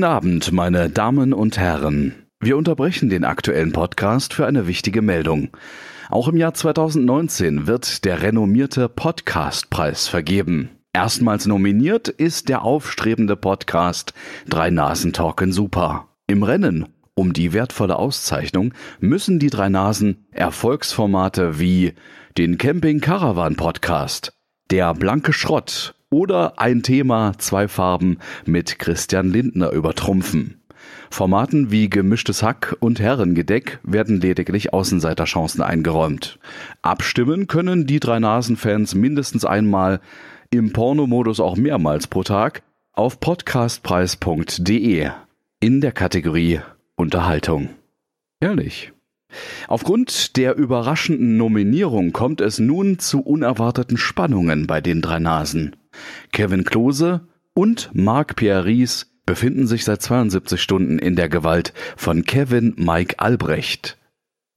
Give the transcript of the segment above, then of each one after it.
Guten Abend, meine Damen und Herren. Wir unterbrechen den aktuellen Podcast für eine wichtige Meldung. Auch im Jahr 2019 wird der renommierte Podcastpreis vergeben. Erstmals nominiert ist der aufstrebende Podcast Drei Nasen Talken Super. Im Rennen um die wertvolle Auszeichnung müssen die drei Nasen Erfolgsformate wie den Camping Caravan Podcast, der blanke Schrott oder ein Thema, zwei Farben mit Christian Lindner übertrumpfen. Formaten wie gemischtes Hack und Herrengedeck werden lediglich Außenseiterchancen eingeräumt. Abstimmen können die drei Nasen-Fans mindestens einmal, im Pornomodus auch mehrmals pro Tag, auf podcastpreis.de in der Kategorie Unterhaltung. Ehrlich. Aufgrund der überraschenden Nominierung kommt es nun zu unerwarteten Spannungen bei den drei Nasen. Kevin Klose und Marc Pierre Ries befinden sich seit 72 Stunden in der Gewalt von Kevin Mike Albrecht.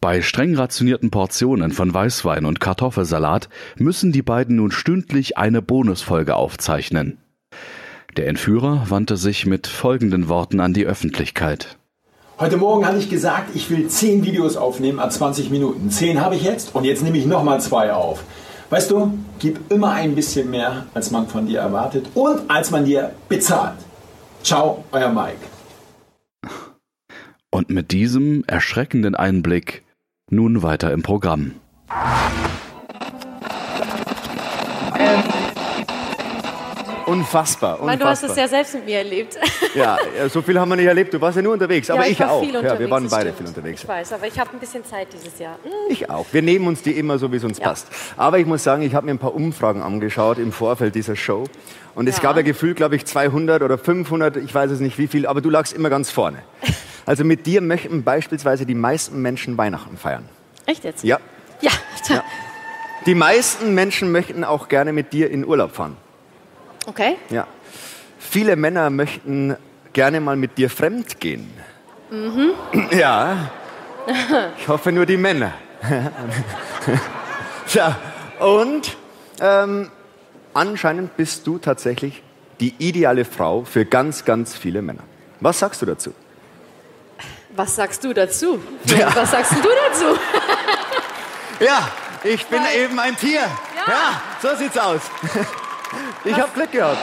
Bei streng rationierten Portionen von Weißwein und Kartoffelsalat müssen die beiden nun stündlich eine Bonusfolge aufzeichnen. Der Entführer wandte sich mit folgenden Worten an die Öffentlichkeit. Heute Morgen hatte ich gesagt, ich will 10 Videos aufnehmen a 20 Minuten. 10 habe ich jetzt und jetzt nehme ich nochmal zwei auf. Weißt du, gib immer ein bisschen mehr, als man von dir erwartet und als man dir bezahlt. Ciao, euer Mike. Und mit diesem erschreckenden Einblick nun weiter im Programm. Unfassbar, Weil du hast es unfassbar. ja selbst mit mir erlebt. Ja, ja, so viel haben wir nicht erlebt. Du warst ja nur unterwegs, aber ja, ich, war auch. Viel ja, wir waren beide viel unterwegs. Ich weiß, aber ich habe ein bisschen Zeit dieses Jahr. Hm. Ich auch. Wir nehmen uns die immer so, wie es uns Ja. passt. Aber ich muss sagen, ich habe mir ein paar Umfragen angeschaut im Vorfeld dieser Show. Und es Ja. gab ja gefühlt, glaube ich, 200 oder 500, ich weiß es nicht wie viel, aber du lagst immer ganz vorne. Also mit dir möchten beispielsweise die meisten Menschen Weihnachten feiern. Echt jetzt? Ja. Ja. Ja. Die meisten Menschen möchten auch gerne mit dir in Urlaub fahren. Okay. Ja. Viele Männer möchten gerne mal mit dir fremd gehen. Ja. Ich hoffe nur die Männer. ja. Und ähm, anscheinend bist du tatsächlich die ideale Frau für ganz, ganz viele Männer. Was sagst du dazu? Was sagst du dazu? Was sagst du dazu? Ja, ich bin Weil- eben ein Tier. Ja, so sieht's aus. Ich habe Glück gehabt.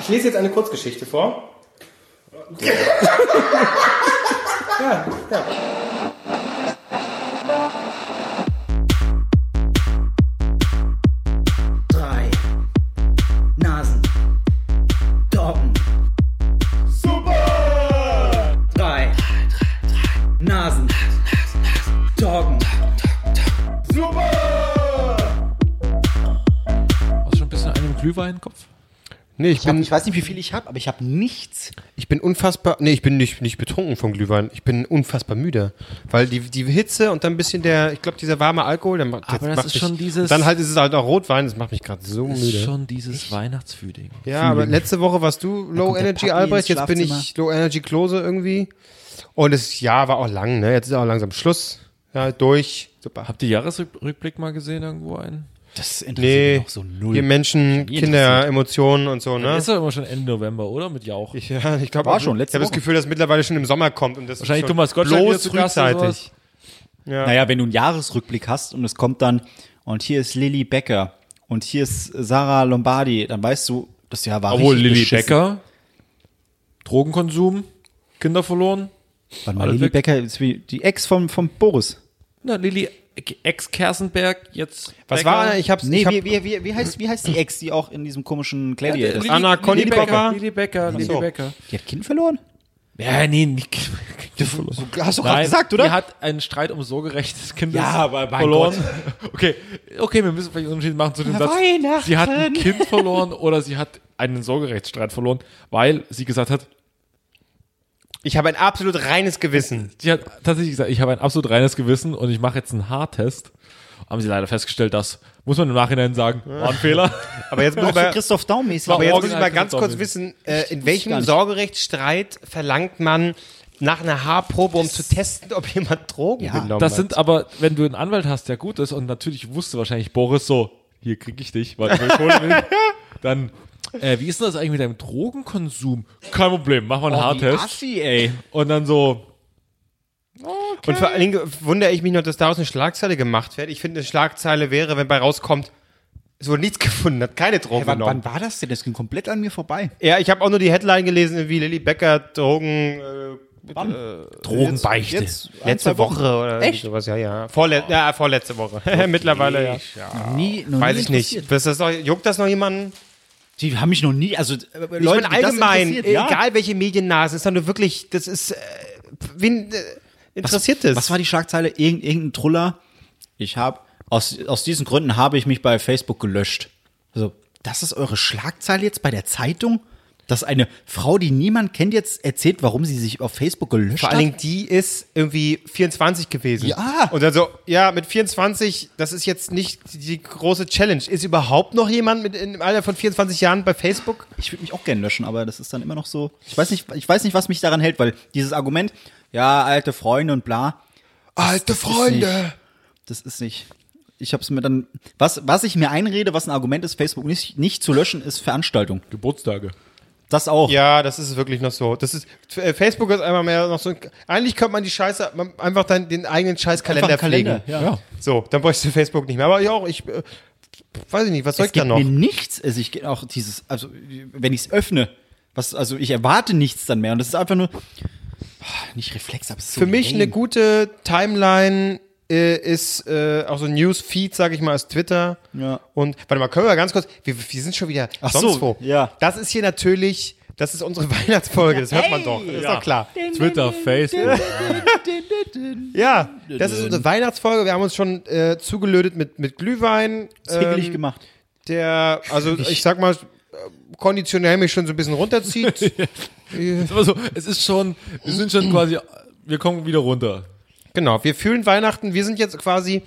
Ich lese jetzt eine Kurzgeschichte vor. ja, ja. drei Nasen. Doggen. Schon ein bisschen einen Glühwein im Kopf? Nee, ich, Ich, hab, bin, ich weiß nicht, wie viel ich habe, aber ich habe nichts. ich bin unfassbar. Nee, ich bin nicht, nicht betrunken vom Glühwein. Ich bin unfassbar müde. Weil die, die Hitze und dann ein bisschen der, ich glaube, dieser warme Alkohol, der macht, Aber das macht ist mich, schon dieses- Dann halt ist es halt auch Rotwein, das macht mich gerade so Das müde. ist schon dieses Weihnachtsfühling. ja, aber letzte Woche warst du Low Energy Albrecht, jetzt bin ich. Low Energy Klose irgendwie. Und das Jahr war auch lang, ne? Jetzt ist auch langsam Schluss. Ja, durch. Super. Habt ihr Jahresrückblick mal gesehen irgendwo einen? Das interessiert Nee, mich auch so null. hier Menschen, Kinder. Emotionen und so, ne? Ist doch immer schon Ende November, oder? Mit Jauch. Ich, ja, ich glaube War auch schon, letzte Ich habe das. Gefühl, dass mittlerweile schon im Sommer kommt und das Wahrscheinlich ist schon Thomas Gottschalk bloß frühzeitig. sowas. Naja, wenn du einen Jahresrückblick hast und es kommt dann, und hier ist Lilly Becker und hier ist Sarah Lombardi, dann weißt du, das Jahr war Obwohl richtig Lilly beschissen. Becker, Drogenkonsum, Kinder verloren. Warte mal, Lilly. Becker ist wie die Ex vom, vom Boris. Na, Lilly ex-Kersenberg, jetzt. Was Becker. war, ich hab's, Nee, ich hab, wie, wie, wie, wie, heißt, wie heißt die Ex, die auch in diesem komischen Gladiator ist? Lilly- Anna Konikova? Becker, Lilly Becker, so. Becker. Die hat Kind verloren? Ja, nee, nicht. Hast du gerade gesagt, Die oder? hat einen Streit um sorgerechtes Kind Ja, aber verloren. Okay, okay, wir müssen vielleicht einen Unterschied machen zu dem Satz. Weihnachten. Sie hat ein Kind verloren oder sie hat einen Sorgerechtsstreit verloren, weil sie gesagt hat, ich habe ein absolut reines Gewissen. sie hat tatsächlich gesagt, ich habe ein absolut reines Gewissen und ich mache jetzt einen Haartest. Haben sie leider festgestellt, dass, muss man im Nachhinein sagen, war ein Fehler. Aber jetzt muss ich mal, Christoph Daum-mäßig. aber jetzt muss ich mal ganz kurz wissen, äh, in welchem. Sorgerechtsstreit verlangt man nach einer Haarprobe, um zu testen, ob jemand Drogen Ja, genommen Das hat? sind aber, wenn du einen Anwalt hast, der gut ist und natürlich wusste wahrscheinlich Boris so, hier krieg ich dich, weil ich will, dann äh, wie ist denn das eigentlich mit deinem Drogenkonsum? Kein Problem, mach mal einen Oh, Haartest. assi, ey. Und dann so, Und vor allen Dingen wundere ich mich noch, dass daraus eine Schlagzeile gemacht wird. Ich finde, eine Schlagzeile wäre, wenn bei rauskommt, es wurde nichts gefunden, hat keine Drogen Hey, wann, genommen. wann war das denn? Das ging komplett an mir vorbei. Ja, ich habe auch nur die Headline gelesen, wie Lilly Becker Drogen, äh, Wann? Drogenbeichte. Jetzt, ein, letzte. Woche oder Echt? sowas, ja, ja. Vorle ja, vorletzte Woche. Mittlerweile, ja. Noch nie, noch Weiß nie ich nicht. das noch, juckt das noch jemanden? Die haben mich noch nie, also äh, Ich Leute, die das allgemein, interessiert, ja. egal welche Mediennase, ist dann nur wirklich, das ist, äh, wen äh, interessiert das? Was war die Schlagzeile? Irgend, irgendein Truller. Ich habe aus, aus diesen Gründen habe ich mich bei Facebook gelöscht. Also, das ist eure Schlagzeile jetzt bei der Zeitung? Dass eine Frau, die niemand kennt, jetzt erzählt, warum sie sich auf Facebook gelöscht Vor hat? allen Dingen, die ist irgendwie 24 gewesen. Ja. Und dann so, ja, mit 24, das ist jetzt nicht die große Challenge. Ist überhaupt noch jemand mit im Alter von 24 Jahren bei Facebook? Ich würde mich auch gerne löschen, aber das ist dann immer noch so. Ich weiß nicht, ich weiß nicht, was mich daran hält, weil dieses Argument, ja, alte Freunde und bla. Alte das Ist nicht, das ist nicht. Ich habe es mir dann. Was, was ich mir einrede, was ein Argument ist, Facebook nicht, nicht zu löschen, ist Veranstaltung. Geburtstage. Das auch. Ja, das ist wirklich noch so. Das ist, äh, Facebook ist einmal mehr noch so, eigentlich könnte man die Scheiße, man- einfach dann den eigenen Scheißkalender pflegen. Kalender, ja. So, dann bräuchst du Facebook nicht mehr. Aber ich auch, ich, äh, weiß ich nicht, was soll es ich da noch? mir nichts. Also ich auch dieses, also wenn ich es öffne, was, also ich erwarte nichts dann mehr. Und das ist einfach nur ah, nicht Reflex, aber es ist so Für mich eine gute Timeline äh, ist äh, auch so ein Newsfeed, sag ich mal, als Twitter. Ja. Und warte mal, können wir mal ganz kurz, wir, wir sind schon wieder Ach sonst so, wo. ja. Das ist hier natürlich, das ist unsere Weihnachtsfolge, das hört man doch, ist doch klar. Twitter, Facebook. Ja, das ist unsere Weihnachtsfolge. Wir haben uns schon äh, zugelötet mit, mit Glühwein. Das ist hickelig ähm, gemacht. Der, also ich sag mal, äh, konditionell mich schon so ein bisschen runterzieht. Aber so, es ist schon, wir sind schon quasi, wir kommen wieder runter. Genau, wir fühlen Weihnachten. Wir sind jetzt quasi,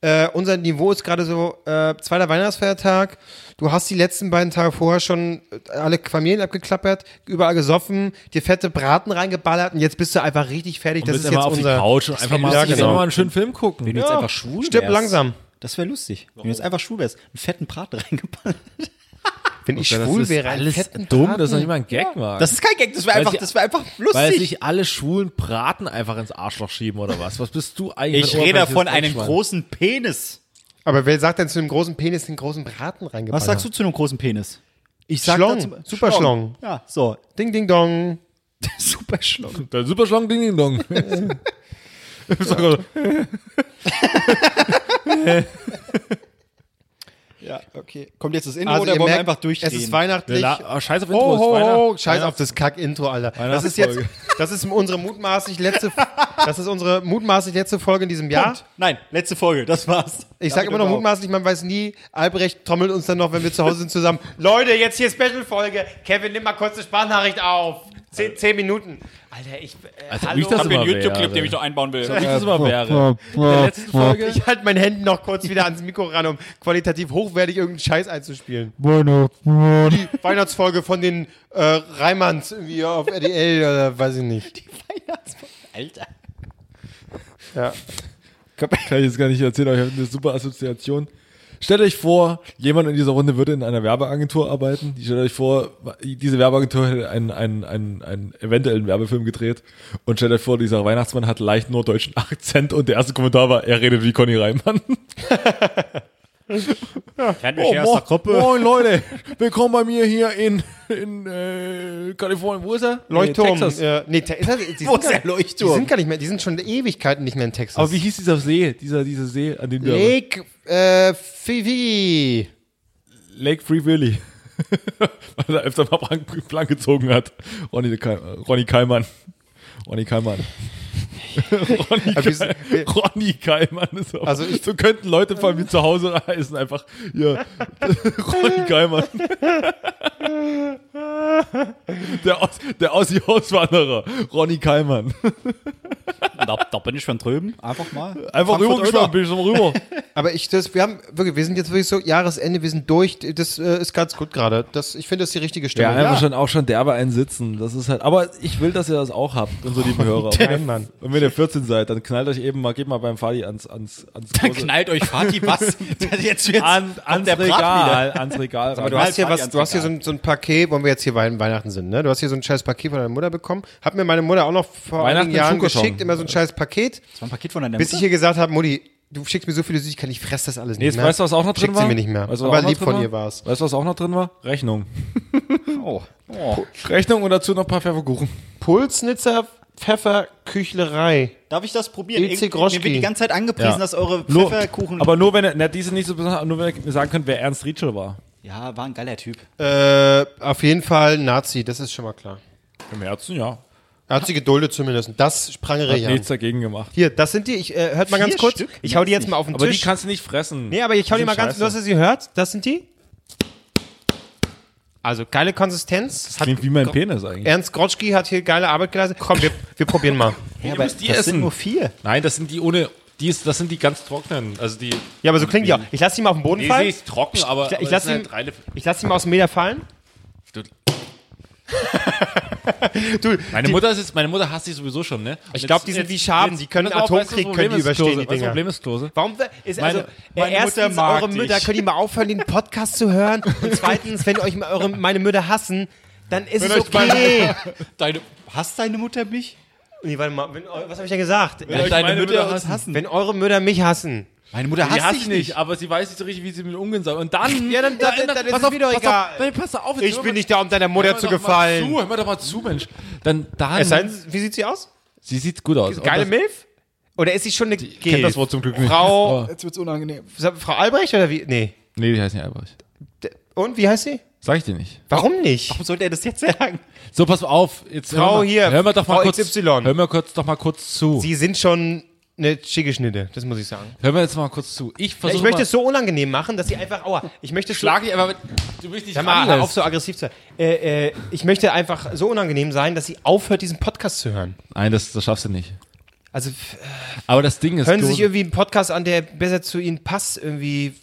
äh, unser Niveau ist gerade so äh, zweiter Weihnachtsfeiertag. Du hast die letzten beiden Tage vorher schon äh, alle Familien abgeklappert, überall gesoffen, dir fette Braten reingeballert und jetzt bist du einfach richtig fertig. Und das bist ist jetzt einfach auf unser. die Couch und einfach mal, Ja, genau. mal einen schönen Film gucken. Wenn du jetzt einfach schwul stirb wärst, langsam. Das wäre lustig. Wenn du jetzt einfach schwul wärst, einen fetten Braten reingeballert. Wenn ich Das schwul ist wäre, alles dumm, Braten. das ist doch nicht mal ein Gag, Mann. Das ist kein Gag, das wäre Weil einfach, sie- das wäre einfach Weil lustig. sich alle schwulen Braten einfach ins Arschloch schieben oder was? Was bist du eigentlich? Ich rede von einem großen Penis. Aber wer sagt denn zu einem großen Penis den großen Braten reingeballert? Was sagst du zu einem großen Penis? Ich Schlong, dazu- super Schlong. Ja, so. Ding, ding, dong. super Schlong. Der super schlank Ding Ding Dong. Ich sag gerade, Ja, okay. Kommt jetzt das Intro Also oder ihr wollen wir merkt, einfach durchdrehen? Es ist weihnachtlich. La- oh, scheiß auf Oh, Intro, es ist oh, Weihnacht- oh, scheiß auf das Kack-Intro, Alter. Das ist jetzt, das ist unsere mutmaßlich letzte, das ist unsere mutmaßlich letzte Folge in diesem Jahr. Punkt. Nein, letzte Folge, das war's. Ich sage immer noch mutmaßlich, man weiß nie. Albrecht trommelt uns dann noch, wenn wir zu Hause sind, zusammen. Leute, jetzt hier Special-Folge. Kevin, nimm mal kurz eine Sprachnachricht auf. Zehn, zehn Minuten. Alter, ich, äh, Als ob hallo. ich das immer wäre. noch einbauen will. Ob ich das immer wäre. In der letzten Folge. Ich halte mein Handy noch kurz wieder ans Mikro ran, um qualitativ hochwertig irgendeinen Scheiß einzuspielen. Die Weihnachtsfolge von den äh, Reimanns irgendwie auf RDL oder weiß ich nicht. Alter. Ja. Kann ich jetzt gar nicht erzählen, aber ich habe eine super Assoziation. Stellt euch vor, jemand in dieser Runde würde in einer Werbeagentur arbeiten. Stellt euch vor, diese Werbeagentur hätte einen, einen, einen, einen eventuellen Werbefilm gedreht. Und stellt euch vor, dieser Weihnachtsmann hat leicht norddeutschen Akzent und der erste Kommentar war, er redet wie Conny Reimann. Kennt Oh, mo moin Leute, willkommen bei mir hier in, in äh, Kalifornien. Wo ist er? Leuchtturm. Nee, Texas. Äh, nee, Te ist das, die Wo sind ist der Leuchtturm? Die sind gar nicht mehr, die sind schon Ewigkeiten nicht mehr in Texas. Aber wie hieß dieser See? Dieser, dieser See, an dem wir... Lake äh, Fifi. Lake Free Willy. Weil er öfter mal blank, blank gezogen hat. Ronny, Ronny Keimann. Ronny Keimann. Ronny, sind- Ke Ronny Keimann ist auch, Also ich- so könnten Leute von mir zu Hause heißen, einfach hier Ronny Keimann. Der, Aus, der Aussie-Auswanderer, Ronny Keimann. Da, da bin ich von drüben. Einfach mal. Einfach rübergeschwommen, bin ich schon rüber. Aber ich, das, wir haben wirklich, wir sind jetzt wirklich so Jahresende, wir sind durch. Das äh, ist ganz gut gerade. Das, ich finde, das ist die richtige Ja, Stimmung. einfach schon auch schon derbe einen sitzen. Das ist halt. Aber ich will, dass ihr das auch habt, unsere lieben Hörer. Nein, Mann. Und wenn ihr 14 seid, dann knallt euch eben mal, geht mal beim Fadi ans ans ans Dann große- knallt euch Fatih was. jetzt jetzt an, ans der Regal, ans Regal. Aber du hast hier was, du hast hier so ein, so ein Paket, wo wir jetzt hier Weihnachten sind, ne? Du hast hier so ein scheiß Paket von deiner Mutter bekommen. Hat mir meine Mutter auch noch vor Weihnachten einigen Jahren geschickt, immer so ein scheiß Paket. Das war ein Paket von deiner Bis ich Mutter. ihr gesagt habe, Mutti, du schickst mir so viele Süßigkeiten, ich fress das alles Nee, nicht mehr. weißt du, was auch noch drin Schickt war? sie mir nicht mehr. Weißt Aber lieb von war? ihr war's. Weißt du, was auch noch drin war? Rechnung. Oh. Rechnung und dazu noch ein paar Pfefferkuchen. Pulsnitzer Pfefferküchlerei. Darf ich das probieren? Irgendwie- Groschki. Mir wird die ganze Zeit angepriesen, Ja. dass eure Nur, Pfefferkuchen. aber nur wenn er, na, die sind nicht so besonders, nur wenn ihr sagen könnt, wer Ernst Rietschel war. ja, war ein geiler Typ. Äh, auf jeden Fall Nazi, das ist schon mal klar. Im Herzen, ja. Er hat sie geduldet zumindest. Das sprangere ich an. nichts dagegen gemacht. Hier, das sind die. Ich, äh, hört mal ganz Vier kurz. Stück? Ich hau die jetzt mal auf den Aber Tisch. die kannst du nicht fressen. nee, aber ich hau die mal ganz, scheiße. du hast ja sie gehört. Das sind die. Also geile Konsistenz. Das klingt wie mein Penis eigentlich. Ernst Grotschki hat hier geile Arbeit geleistet. Komm, wir, wir probieren mal. Ja, aber die das essen. sind nur vier. Nein, das sind die ohne, die ist, das sind die ganz trockenen. Also die, Ja, aber so klingt die auch. Ich lasse die mal auf den Boden nee, fallen. ist trocken, aber, Ich, aber ich lasse halt ich lass ihn mal aus dem Meter fallen. Du- Du, Meine die, Mutter ist meine Mutter hasst sich sowieso schon, ne? Ich glaub, die sind wie Schaben, die können Atomkrieg, können die überstehen, die Weißt du, was Dinger. das Problem ist, Klose? Warum ist Meine- also meine erstens Mutter eure dich. Mütter könnt ihr mal aufhören den Podcast zu hören und zweitens wenn euch eure meine Mütter hassen dann ist es euch okay. Deine, hasst deine Mutter mich? nee, warte mal, wenn, was habe ich denn gesagt? Ja, euch deine Mütter Mütter hassen. Wenn eure Mütter mich hassen, Meine Mutter hasst hasst dich nicht, aber sie weiß nicht so richtig, wie sie mit umgehen soll. Und dann. Ja, dann- dann- dann- dann ist pass es auf, doch pass egal. Auf, nein, pass auf, jetzt ich bin mal- nicht da, um deiner Mutter mal zu mal gefallen. Zu, hör mal doch mal zu, Mensch. Dann, dann. Es sei denn, wie sieht sie aus? sie sieht gut aus. Geile das- Milf? Oder ist sie schon eine Ich kenne das Wort zum Glück nicht. Frau, Oh. Jetzt wird's unangenehm. Frau Albrecht oder wie? Nee. Nee, die heißt nicht Albrecht. Und wie heißt sie? Sag ich dir nicht. Warum nicht? Warum sollte er das jetzt sagen? So, pass auf. Jetzt Frau hör mal, hier, Hör mir doch mal Frau kurz. XY. Hör mir kurz, doch mal kurz zu. Sie sind schon eine schicke Schnitte, das muss ich sagen. hör mir jetzt mal kurz zu. Ich versuche. ich möchte es so unangenehm machen, dass sie einfach, aua, ich möchte so, Schlag dich aber mit. Du bist nicht mal, auf so aggressiv zu sein. Äh, äh, ich möchte einfach so unangenehm sein, dass sie aufhört, diesen Podcast zu hören. Nein, das, das schaffst du nicht. Also Aber das Ding ist. hören Sie sich irgendwie einen Podcast an, der besser zu Ihnen passt, irgendwie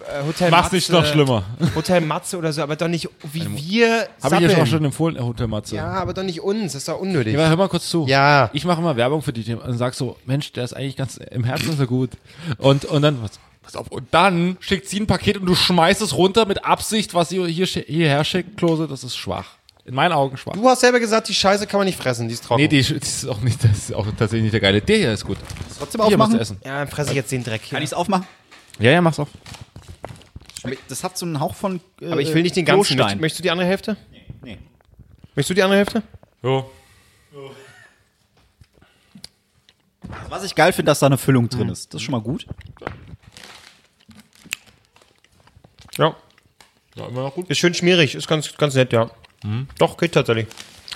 äh, Hotel Mach's Matze, nicht noch schlimmer. Hotel Matze oder so, aber doch nicht wie wir Habe ich ja sappeln. auch schon empfohlen, Herr Hotel Matze. Ja, aber doch nicht uns, das ist doch unnötig. Ja, hör mal kurz zu. Ja. Ich mache immer Werbung für die Themen und sag so, Mensch, der ist eigentlich ganz im Herzen so gut. Und, und dann, was, pass auf, und dann schickt sie ein Paket und du schmeißt es runter mit Absicht, was sie hier, hierher schickt, Klose, das ist schwach. In meinen Augen schwach. Du hast selber gesagt, die Scheiße kann man nicht fressen, die ist trocken. Nee, die, die ist auch nicht, das ist auch tatsächlich nicht der geile. Der hier ist gut. Trotzdem Hier aufmachen? du essen. ja, dann fresse ich jetzt den Dreck hier. Kann ich es aufmachen? Ja, ja, mach's auf. Das hat so einen Hauch von. Äh, aber ich will nicht den ganzen. Klostein. Möcht, möchtest du die andere Hälfte? Nee. Möchtest du die andere Hälfte? Jo. Was ich geil finde, dass da eine Füllung drin ist. Das ist schon mal gut. Ja. Ja, immer noch gut. Ist schön schmierig, ist ganz, ganz nett, ja. Doch, geht tatsächlich.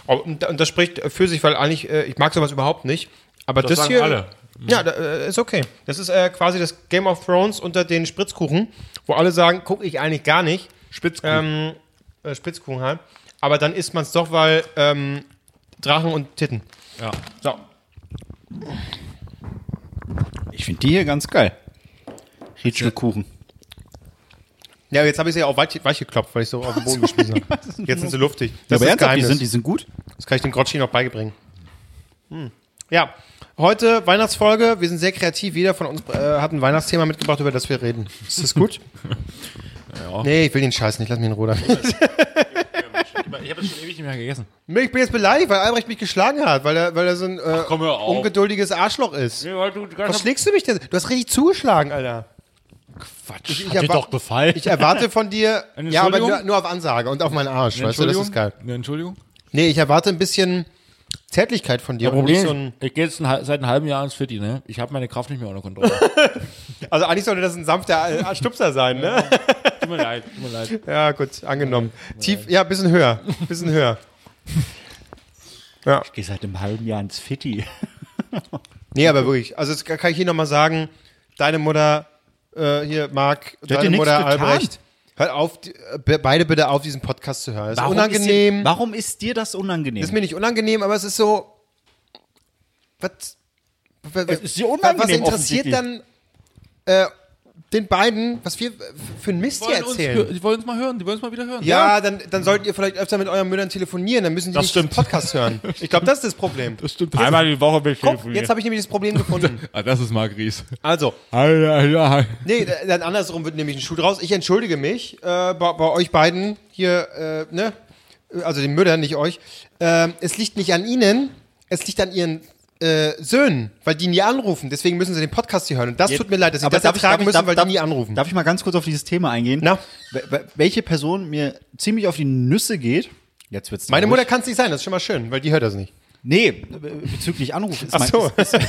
Und, das spricht für sich, weil eigentlich, äh, ich mag sowas überhaupt nicht. Aber das, sagen hier. alle. Ja, da, äh, ist okay. Das ist äh, quasi das Game of Thrones unter den Spritzkuchen, wo alle sagen, gucke ich eigentlich gar nicht. Spitzkuchen. Ähm, äh, Spitzkuchen halt. Aber dann isst man es doch, weil ähm, Drachen und Titten. ja. So. Ich finde die hier ganz geil. Ritschelkuchen. Ja, jetzt habe ich sie ja auch weich, weich geklopft, weil ich so auf den Boden geschmissen habe. Jetzt sind sie luftig. Das aber ist ernsthaft, die sind, die sind gut. Das kann ich dem Grotchi noch beibringen. Hm. Ja, heute Weihnachtsfolge. Wir sind sehr kreativ. Jeder von uns äh, hat ein Weihnachtsthema mitgebracht, über das wir reden. Ist das gut? ja. Nee, ich will den Scheiß nicht. Lass mich in Ruhe damit. Ich habe das schon ewig nicht mehr gegessen. Ich bin jetzt beleidigt, weil Albrecht mich geschlagen hat, weil er, weil er so ein äh, komm, hör auf. ungeduldiges Arschloch ist. Nee, weil du Was schlägst du mich denn? Du hast richtig zugeschlagen, Alter. Quatsch. Ich, Hat dir doch gefallen. ich erwarte von dir, ja, aber nur, nur auf Ansage und auf meinen Arsch. Weißt du, das ist geil. Eine Entschuldigung. Nee, ich erwarte ein bisschen Zärtlichkeit von dir. Ja, Problem so ein, ich gehe jetzt ein, seit einem halben Jahr ins Fitti, ne? Ich habe meine Kraft nicht mehr unter Kontrolle. also eigentlich sollte das ein sanfter äh, Stupser sein, ne? tut mir leid, tut mir leid. Ja, gut, angenommen. Tief, ja, bisschen höher. Bisschen höher. Ja. Ich gehe seit einem halben Jahr ins Fitti. Nee, aber wirklich. Also, das kann ich hier nochmal sagen. Deine Mutter, äh, hier, Marc, deine Mutter. Albrecht. Hört auf, äh, be- beide bitte auf, diesen Podcast zu hören. Es ist Ist unangenehm. dir, warum ist dir das unangenehm? Das ist mir nicht unangenehm, aber es ist so. Was? was ist dir unangenehm, Was interessiert dann äh, den beiden, was wir für ein Mist hier uns, erzählen. hö- die wollen uns mal hören, die wollen uns mal wieder hören. Ja, dann, dann solltet ihr vielleicht öfter mit euren Müttern telefonieren, dann müssen die Das nicht stimmt. den Podcast hören. Ich glaube, das ist das Problem. das stimmt. Einmal die Woche will ich Guck, jetzt habe ich nämlich das Problem gefunden. Ah, das ist Marc Ries. Also, nee, dann andersrum wird nämlich ein Schuh draus. Ich entschuldige mich äh, bei, bei euch beiden hier, äh, ne? Also den Müttern, nicht euch. Ähm, es liegt nicht an ihnen, es liegt an ihren äh, Söhnen, weil die nie anrufen. Deswegen müssen sie den Podcast hier hören. Und das tut mir leid, dass sie das darf ich- ertragen darf ich- müssen, darf- weil darf- die nie anrufen. Darf ich mal ganz kurz auf dieses Thema eingehen? Na? Wel- wel- Welche Person mir ziemlich auf die Nüsse geht, jetzt wird's Meine. Mutter kann es nicht sein, das ist schon mal schön, weil die hört das nicht. Nee, be- bezüglich Anruf. Ist Ach mein, so. Ist, ist,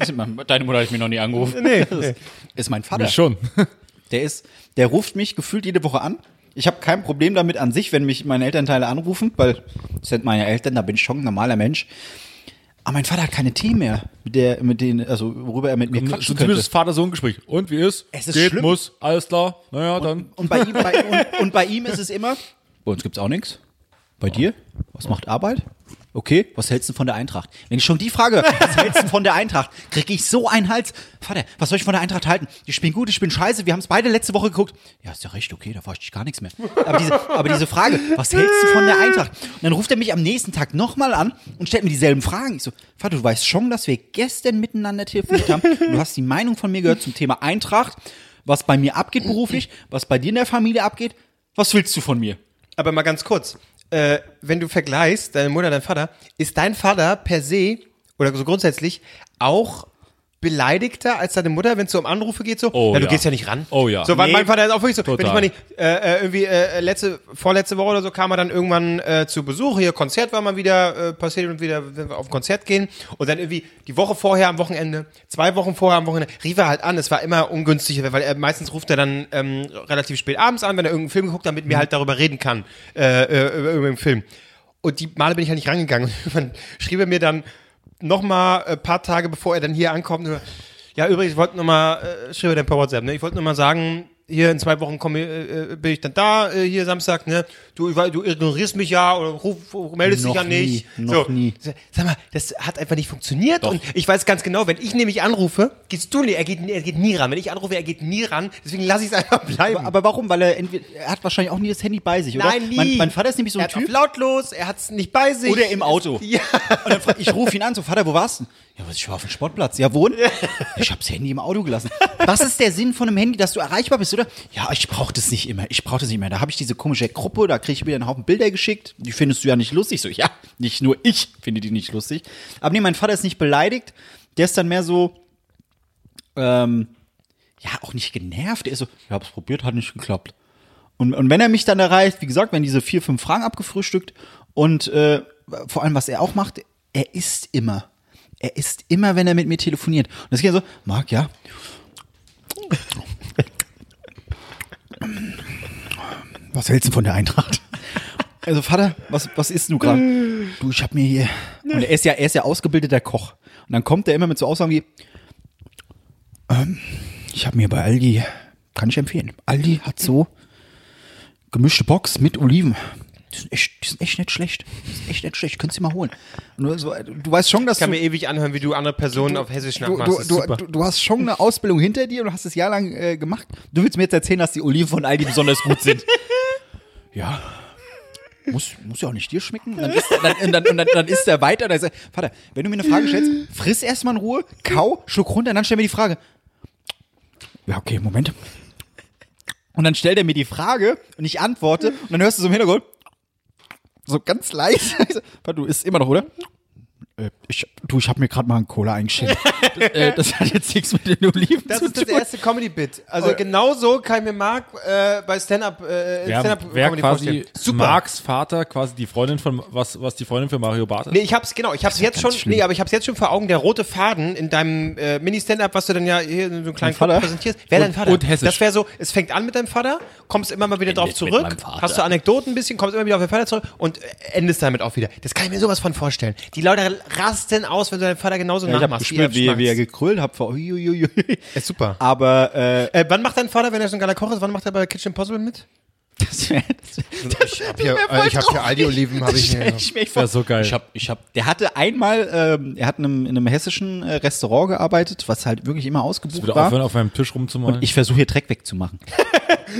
ist, mein- deine Mutter hat mich noch nie angerufen. Nee, Das ist, ist mein Vater. Mich schon. Der ist, der ruft mich gefühlt jede Woche an. Ich habe kein Problem damit an sich, wenn mich meine Elternteile anrufen, weil das sind meine Eltern, da bin ich schon ein normaler Mensch. Aber mein Vater hat keine Themen mehr, mit der, mit denen, also worüber er mit mir quatschen könnte. zumindest Vater-Sohn-Gespräch. Und wie ist? Es ist Geht, schlimm. muss, alles klar. Naja, dann. Und bei ihm, bei, und, und bei ihm ist es immer, bei uns gibt's auch nichts. Bei dir? Was macht Arbeit? Okay, was hältst du von der Eintracht? Wenn ich schon die frage, was hältst du von der Eintracht, krieg ich so einen Hals. Vater, was soll ich von der Eintracht halten? Die spielen gut, ich bin scheiße, wir haben es beide letzte Woche geguckt. Ja, ist ja recht, okay, da verstehe ich gar nichts mehr. Aber diese, aber diese Frage, was hältst du von der Eintracht? Und dann ruft er mich am nächsten Tag nochmal an und stellt mir dieselben Fragen. Ich so, Vater, du weißt schon, dass wir gestern miteinander telefoniert haben. Du hast die Meinung von mir gehört zum Thema Eintracht, was bei mir abgeht beruflich, was bei dir in der Familie abgeht. Was willst du von mir? Aber mal ganz kurz, äh, wenn du vergleichst, deine Mutter, dein Vater, ist dein Vater per se oder so grundsätzlich auch beleidigter als deine Mutter, wenn es so um Anrufe geht, so, Oh, ja, du ja. gehst ja nicht ran. Oh, ja. So, weil Nee. mein Vater ist auch wirklich so, wenn ich Total. mal nicht, äh, äh, irgendwie äh, letzte, vorletzte Woche oder so kam er dann irgendwann äh, zu Besuch, hier Konzert war mal wieder äh, passiert und wieder wenn wir auf Konzert gehen und dann irgendwie die Woche vorher am Wochenende, zwei Wochen vorher am Wochenende, rief er halt an, es war immer ungünstig, weil er meistens ruft er dann ähm, relativ spät abends an, wenn er irgendeinen Film geguckt hat, damit mir halt darüber reden kann, äh, äh, über irgendeinen Film. Und die Male bin ich halt nicht rangegangen. Und irgendwann schrieb er mir dann noch mal ein paar Tage, bevor er dann hier ankommt, ja, übrigens, ich wollte noch mal, äh, schrieb er dann per WhatsApp, ne, ich wollte noch mal sagen, hier in zwei Wochen komm, äh, äh, bin ich dann da, äh, hier Samstag, ne, du, du ignorierst mich ja oder ruf, meldest dich Noch ja nicht. nie, noch so. nie. Sag mal, das hat einfach nicht funktioniert und ich weiß ganz genau, wenn ich nämlich anrufe, gehst du nie, er geht, er geht nie ran. Wenn ich anrufe, er geht nie ran, deswegen lasse ich es einfach bleiben. Aber, aber warum? Weil er entweder, er hat wahrscheinlich auch nie das Handy bei sich, oder? Nein, nie. Mein, mein Vater ist nämlich so er ein auf Typ. lautlos, er hat es nicht bei sich. Oder im Auto. Ja. Und dann ich rufe ihn an, so, Vater, wo warst du? Ja, was, ich war auf dem Sportplatz. Ja, wo? Ich habe das Handy im Auto gelassen. Was ist der Sinn von einem Handy, dass du erreichbar bist, oder? Ja, ich brauche das nicht immer. Ich brauche das nicht mehr. Da habe ich diese komische Gruppe, da kriege ich wieder einen Haufen Bilder geschickt. Die findest du ja nicht lustig. So, ja, nicht nur ich finde die nicht lustig. Aber nee, mein Vater ist nicht beleidigt. Der ist dann mehr so, ähm, ja, auch nicht genervt. Er ist so, ich hab's probiert, hat nicht geklappt. Und, und wenn er mich dann erreicht, wie gesagt, wenn diese vier, fünf Fragen abgefrühstückt und äh, vor allem, was er auch macht, er isst immer. Er isst immer, wenn er mit mir telefoniert. Und das geht so, Marc, ja. Was hältst du von der Eintracht? Also Vater, was, was isst du gerade? Du, ich hab mir hier. Und er ist ja, er ist ja ausgebildeter Koch. Und dann kommt er immer mit so Aussagen wie, ähm, ich habe mir bei Aldi, kann ich empfehlen. Aldi hat so gemischte Box mit Oliven. Die sind echt, die sind echt nicht schlecht. Die sind echt nicht schlecht. Könntest du mal holen. Und du, so, du weißt schon, dass Ich kann du, mir ewig anhören, wie du andere Personen auf Hessisch du, nachmachst. du, du, du, du hast schon eine Ausbildung hinter dir und du hast es jahrelang äh, gemacht. Du willst mir jetzt erzählen, dass die Oliven von Aldi besonders gut sind. ja. Muss, muss ja auch nicht dir schmecken. Dann isst, er, dann, dann, dann, dann isst er weiter. Dann sagt, er, Vater, wenn du mir eine Frage stellst, friss erstmal in Ruhe, kau, schluck runter, und dann stell mir die Frage. Ja, okay, Moment. Und dann stellt er mir die Frage und ich antworte und dann hörst du so im Hintergrund so ganz leise. Ich so, Vater, du isst immer noch, oder? Äh, ich, du, ich habe mir gerade mal einen Cola eingeschenkt. das, äh, das hat jetzt nichts mit den Oliven Das zu ist das tun. erste Comedy-Bit. Also genau so kann ich mir Marc äh, bei Stand-Up äh, Wer, Stand Comedy quasi vorstellen. Super. Marks Vater, quasi die Freundin von, was, was die Freundin für Mario Barth ist? Nee, ich hab's, genau, ich hab's jetzt schon, nee, aber ich hab's jetzt schon vor Augen, der rote Faden in deinem äh, Mini-Stand-Up, was du dann ja hier in so einem kleinen Vater? Präsentierst. Wer dein Vater? und hessisch. Das wäre so, es fängt an mit deinem Vater, kommst immer mal wieder drauf zurück, hast du Anekdoten ein bisschen, kommst immer wieder auf den Vater zurück und endest damit auch wieder. Das kann ich mir sowas von vorstellen. Die Leute rasten aus, wenn du deinen Vater genauso Ja, ich habe nachmachst. gespürt, wie, er wie er gekrölt hat. vor- Uiuiui. Ist super. Aber äh, Äh, wann macht dein Vater, wenn er so ein geiler Koch ist, wann macht er bei Kitchen Impossible mit? Das wär, das wär, Ich habe hier, ich hab hier Aldi-Oliven, habe ich mir. ich, ich, Wäre so geil. Ich hab, ich hab, der hatte einmal, ähm, er hat in einem, in einem hessischen äh, Restaurant gearbeitet, was halt wirklich immer ausgebucht war. aufhören, auf meinem Tisch rumzumalen. Und ich versuche hier Dreck wegzumachen.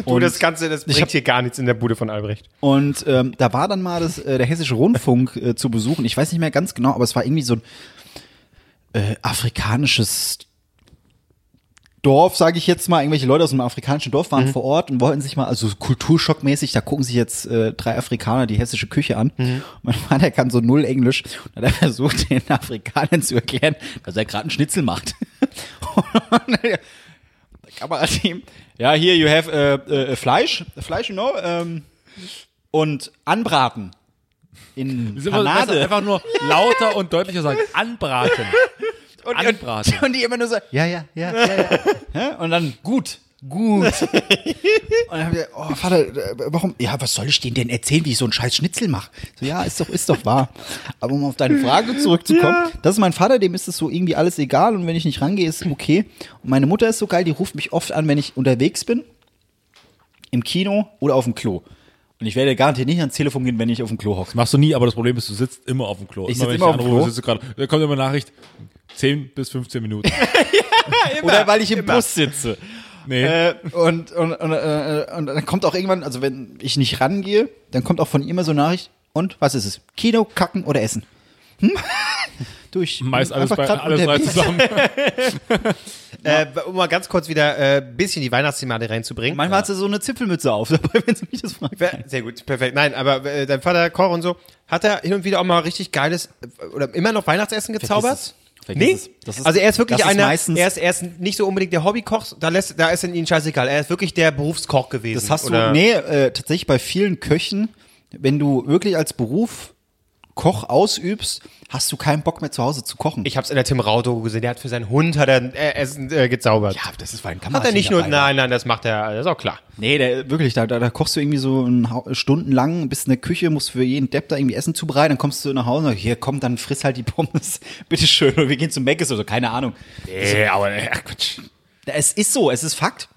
Du, das Ganze, das bringt hab- hier gar nichts in der Bude von Albrecht. Und ähm, da war dann mal das, äh, der hessische Rundfunk äh, zu besuchen. Ich weiß nicht mehr ganz genau, aber es war irgendwie so ein äh, afrikanisches Dorf, sage ich jetzt mal. Irgendwelche Leute aus einem afrikanischen Dorf waren vor Ort und wollten sich mal, also so kulturschockmäßig, da gucken sich jetzt äh, drei Afrikaner die hessische Küche an. Und mein Vater kann so null Englisch und hat er versucht, den Afrikanern zu erklären, dass er gerade einen Schnitzel macht. Und der Kamerateam, ja, hier, you have äh, äh, Fleisch, Fleisch, you know, ähm, und anbraten. In Panade. einfach nur lauter und deutlicher sagen. Anbraten. Und, anbraten. Und, und die immer nur so, ja, ja, ja, ja, ja. Und dann, gut, gut. und dann haben wir, oh, Vater, äh, warum, ja, was soll ich denen denn erzählen, wie ich so einen scheiß Schnitzel mache? So, ja, ist doch, ist doch wahr. Aber um auf deine Frage zurückzukommen, das ist mein Vater, dem ist es so irgendwie alles egal und wenn ich nicht rangehe, ist okay. Und meine Mutter ist so geil, die ruft mich oft an, wenn ich unterwegs bin, im Kino oder auf dem Klo. Und ich werde garantiert nicht ans Telefon gehen, wenn ich auf dem Klo hocke. Machst du nie, aber das Problem ist, du sitzt immer auf dem Klo. Ich immer, wenn immer auf dem anrufe, Klo. sitzt du gerade. Da kommt immer eine Nachricht, 10 bis 15 Minuten. Oder weil ich im Bus sitze. Nee. Äh, und, und, und, äh, und dann kommt auch irgendwann, also wenn ich nicht rangehe, dann kommt auch von ihm immer so eine Nachricht. Und was ist es? Kino, Kacken oder Essen? Hm? du, ich Meist alles, bei, alles unterwegs. zusammen. Äh, um mal ganz kurz wieder ein äh, bisschen die Weihnachtsthematik reinzubringen. Manchmal hat sie so eine Zipfelmütze auf dabei, wenn sie mich das fragt. Wer- Sehr gut, perfekt. Nein, aber äh, dein Vater Koch und so, hat er hin und wieder auch mal richtig geiles äh, oder immer noch Weihnachtsessen gezaubert? Nee, ist- also er ist wirklich ist einer, meistens- er ist, er ist nicht so unbedingt der Hobbykoch, da, lässt, da ist ihn scheißegal, er ist wirklich der Berufskoch gewesen. Das hast oder? du, nee, äh, tatsächlich bei vielen Köchen, wenn du wirklich als Beruf Koch ausübst, hast du keinen Bock mehr zu Hause zu kochen. Ich hab's in der Tim Rau-Doku gesehen, der hat für seinen Hund hat er äh, Essen äh, gezaubert. ja, das ist weil ein hat er nicht nur, dabei nein, nein, das macht er, das ist auch klar. Nee, der, wirklich, da, da, da kochst du irgendwie so stundenlang, bist in der Küche, musst für jeden Depp da irgendwie Essen zubereiten, dann kommst du nach Hause und sagst, hier, komm, dann friss halt die Pommes, bitteschön, oder wir gehen zum Meckes oder so, keine Ahnung. Nee, aber ach Quatsch. Es ist so, es ist Fakt.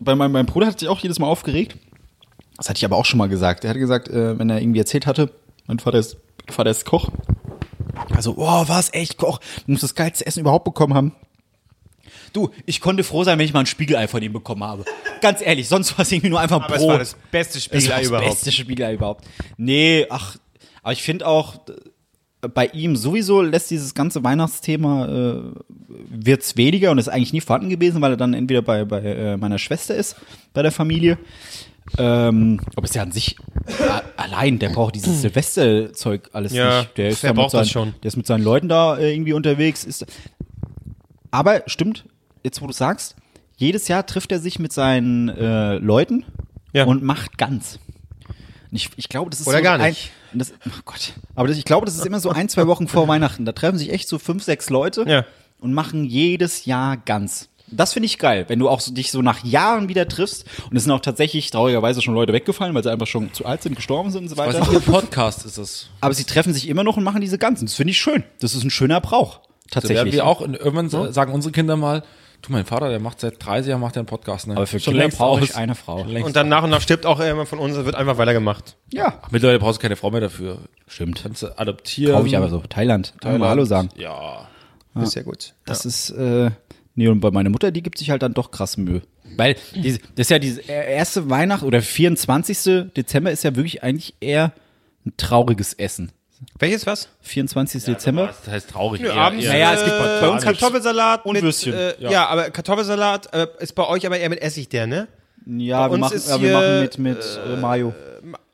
Bei meinem, meinem Bruder hat sich auch jedes Mal aufgeregt. Das hatte ich aber auch schon mal gesagt. Er hatte gesagt, äh, wenn er irgendwie erzählt hatte, mein Vater ist, Vater ist Koch. Also, oh, was, echt Koch? Du musst das geilste Essen überhaupt bekommen haben. Du, ich konnte froh sein, wenn ich mal ein Spiegelei von ihm bekommen habe. Ganz ehrlich, sonst war es irgendwie nur einfach Aber Brot. es war das beste Spiegelei das überhaupt. beste Spiegelei überhaupt. Nee, ach, aber ich finde auch, äh, bei ihm sowieso lässt dieses ganze Weihnachtsthema, äh, wird's weniger und ist eigentlich nie vorhanden gewesen, weil er dann entweder bei, bei äh, meiner Schwester ist, bei der Familie. Ähm, aber ist ja an sich allein, der braucht dieses Silvesterzeug alles Ja, nicht. Der ist der da mit braucht das seinen, schon. Der ist mit seinen Leuten da irgendwie unterwegs. Ist, aber stimmt, jetzt wo du sagst, jedes Jahr trifft er sich mit seinen äh, Leuten Ja. und macht ganz. Ich, ich glaube, das ist Oder so gar ein, nicht. und Das, oh Gott. Aber das, ich glaube, das ist immer so ein, zwei Wochen vor Weihnachten. Da treffen sich echt so fünf, sechs Leute Ja. und machen jedes Jahr ganz. Das finde ich geil, wenn du auch so, dich so nach Jahren wieder triffst. Und es sind auch tatsächlich traurigerweise schon Leute weggefallen, weil sie einfach schon zu alt sind, gestorben sind und so weiter. nicht, ihr Podcast ist das. Aber sie treffen sich immer noch und machen diese ganzen. Das finde ich schön. Das ist ein schöner Brauch. Werden Tatsächlich. wir auch, irgendwann sa- sagen unsere Kinder mal, du, mein Vater, der macht seit 30 Jahren macht er einen Podcast. Ne? Aber für Schon Kinder längst brauche ich eine Frau. Und dann nach und nach stirbt auch jemand von uns, es wird einfach weitergemacht. Ja. Ach, Mittlerweile brauchst du keine Frau mehr dafür. Stimmt. Kannst du adoptieren. Kaufe ich aber so. Thailand. Thailand. Mal Hallo sagen. Ja. Das ist sehr gut. Das ist, äh, nee, und bei meiner Mutter, die gibt sich halt dann doch krass Mühe. Weil, diese, das ist ja diese erste Weihnacht oder 24. Dezember ist ja wirklich eigentlich eher ein trauriges Essen. Welches was? 24. Dezember. Das heißt traurig. Nö, eher- abends, Naja, es gibt äh, bei uns Spartanisch. Kartoffelsalat Und mit, Würstchen. Äh, ja. aber Kartoffelsalat äh, ist bei euch aber eher mit Essig der, ne? Ja, wir uns machen, ist ja, wir machen mit, mit äh, Mayo.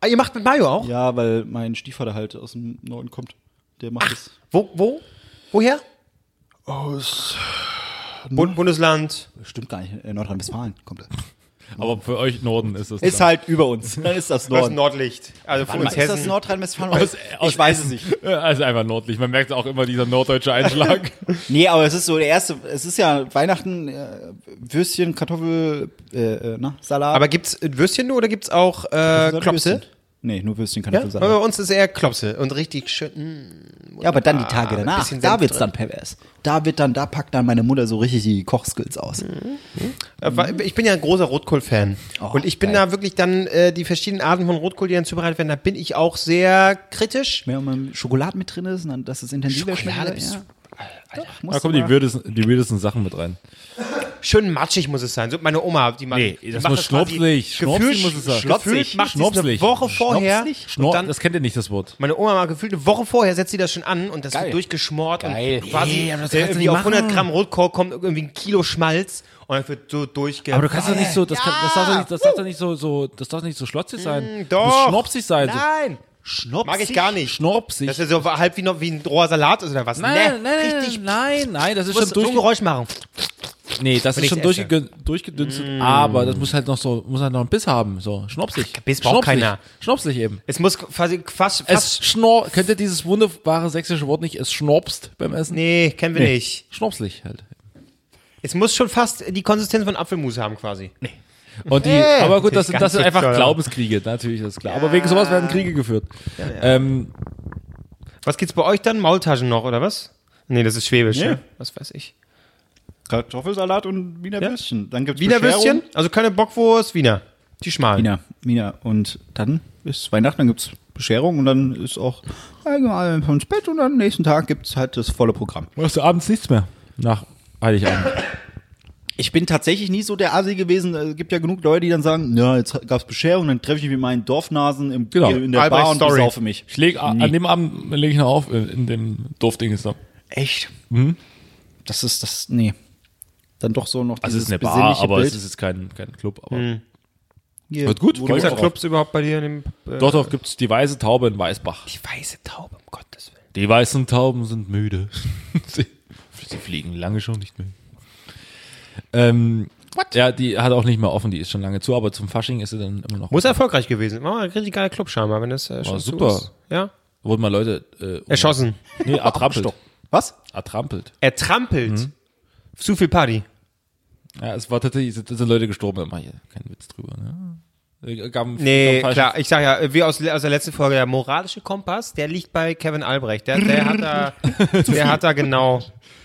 Ah, ihr macht mit Mayo auch? Ja, weil mein Stiefvater halt aus dem Norden kommt. Der macht das. Wo, wo? Woher? Aus. Bund Bundesland. Stimmt gar nicht. äh, Nordrhein-Westfalen kommt er. Aber für euch Norden ist es. Ist halt über uns. Dann ist das Das Norden. Nordlicht. Also für Warte mal, uns ist das Hessen. Nordrhein-Westfalen? Aus- aus Ich weiß es nicht. Also einfach nordlich. Man merkt auch immer dieser norddeutsche Einschlag. Nee, aber es ist so der erste, es ist ja Weihnachten, äh, Würstchen, Kartoffel, äh, äh, na, Salat. Aber gibt's Würstchen nur oder gibt's auch äh, Klopse? Nee, nur Würstchen kann ich Ja? wohl Aber bei sagen. uns ist eher Klopse und richtig schön. mm, Ja, aber dann die Tage danach, da wird's drin. dann pervers. Da wird dann, da packt dann meine Mutter so richtig die Kochskills aus. Äh, weil- Ich bin ja ein großer Rotkohl-Fan. Oh, und ich bin geil. da wirklich dann äh, die verschiedenen Arten von Rotkohl, die dann zubereitet werden, da bin ich auch sehr kritisch. Wenn mal Schokolade mit drin ist, und dann, dass es intensiver schmeckt. Schokolade Ja. Doch, Da kommen die die weirdesten Sachen mit rein. Schön matschig muss es sein. So meine Oma, die macht, Nee, die das macht muss schnopsig gefühlt- muss es sein. Schlotzig, macht es eine. Woche vorher. Schnor dann, das kennt ihr nicht, das Wort. meine Oma mal gefühlt eine Woche vorher setzt sie das schon an und das Geil. wird durchgeschmort Geil. und quasi Nee, das irgendwie auf 100 machen. Gramm Rotkohl kommt irgendwie ein Kilo Schmalz und dann wird so durchge... Aber du kannst doch nicht so, das, kann, das darf doch nicht, das darf doch nicht so, so, das darf nicht so schlotzig sein. doch. Das muss schnopsig sein. So. Nein, Schnopsig. mag ich gar nicht. Schnopsig. Das ist so halb wie, noch, wie ein roher Salat ist oder was. nein, Nee, nein, richtig. nein, nein, das ist schon musst so ein durch, Geräusch machen. Nee, das wenn ist schon durchge, durchgedünstet, aber das muss halt noch so, muss halt noch einen Biss haben, so, schnopsig. Biss braucht schnopsig. keiner. Schnopsig eben. Es muss quasi fast, Es fast schnor, kennt ihr dieses wunderbare sächsische Wort nicht? Es schnopst beim Essen? Nee, kennen wir nicht. Schnopslich halt. Es muss schon fast die Konsistenz von Apfelmus haben quasi. Nee. Und die, Nee. aber gut, das sind, das sind einfach toll. Glaubenskriege, natürlich, das ist klar. Aber wegen sowas werden Kriege geführt. Ähm, Was gibt's bei euch dann? Maultaschen noch oder was? Nee, das ist Schwäbisch, Nee. ja. Was weiß ich. Kartoffelsalat und Wiener Ja. Würstchen. Dann gibt's Wiener Bescherung. Würstchen? Also keine Bockwurst, Wiener. Die schmalen. Wiener, Wiener. Und dann ist Weihnachten, dann gibt's Bescherung und dann ist auch allgemein ins Bett und am nächsten Tag gibt's halt das volle Programm. machst du abends nichts mehr? Nach Heiligabend. Ich bin tatsächlich nie so der Asi gewesen. Es gibt ja genug Leute, die dann sagen, ja, jetzt gab's Bescherung, dann treffe ich mich mit meinen Dorfnasen im, Genau. in der Bar und besaufe mich. Ich leg, an dem Abend lege ich noch auf, in, in dem Dorfding. Echt? Mhm. Das ist das, nee. Dann doch so noch Also es dieses ist eine Bar, aber Bild. es ist jetzt kein, kein Club. Aber Hier, Wird gut, Gibt drauf. Clubs überhaupt bei dir in dem. Äh, Dort auch gibt's die weiße Taube in Weißbach. Die weiße Taube, um Gottes Willen. Die weißen Tauben sind müde. sie, sie fliegen lange schon nicht mehr. Ähm, ja, die hat auch nicht mehr offen, die ist schon lange zu, aber zum Fasching ist sie dann immer noch. Muss erfolgreich gewesen. War mal ein richtig geiler Club scheinbar, wenn das äh, schon zu super. Ist. Ja. Wurden mal Leute äh, Erschossen. Nee, ertrampelt. Was? Ertrampelt. Er trampelt. Mhm. Zu viel Party. Ja, es war tatsächlich, es sind Leute gestorben, mach ich keinen Witz drüber. Ne? Äh, Gab, Nee, klar. Ich sag ja, wie aus, aus der letzten Folge, der moralische Kompass, der liegt bei Kevin Albrecht. Der, der hat da, der hat da genau,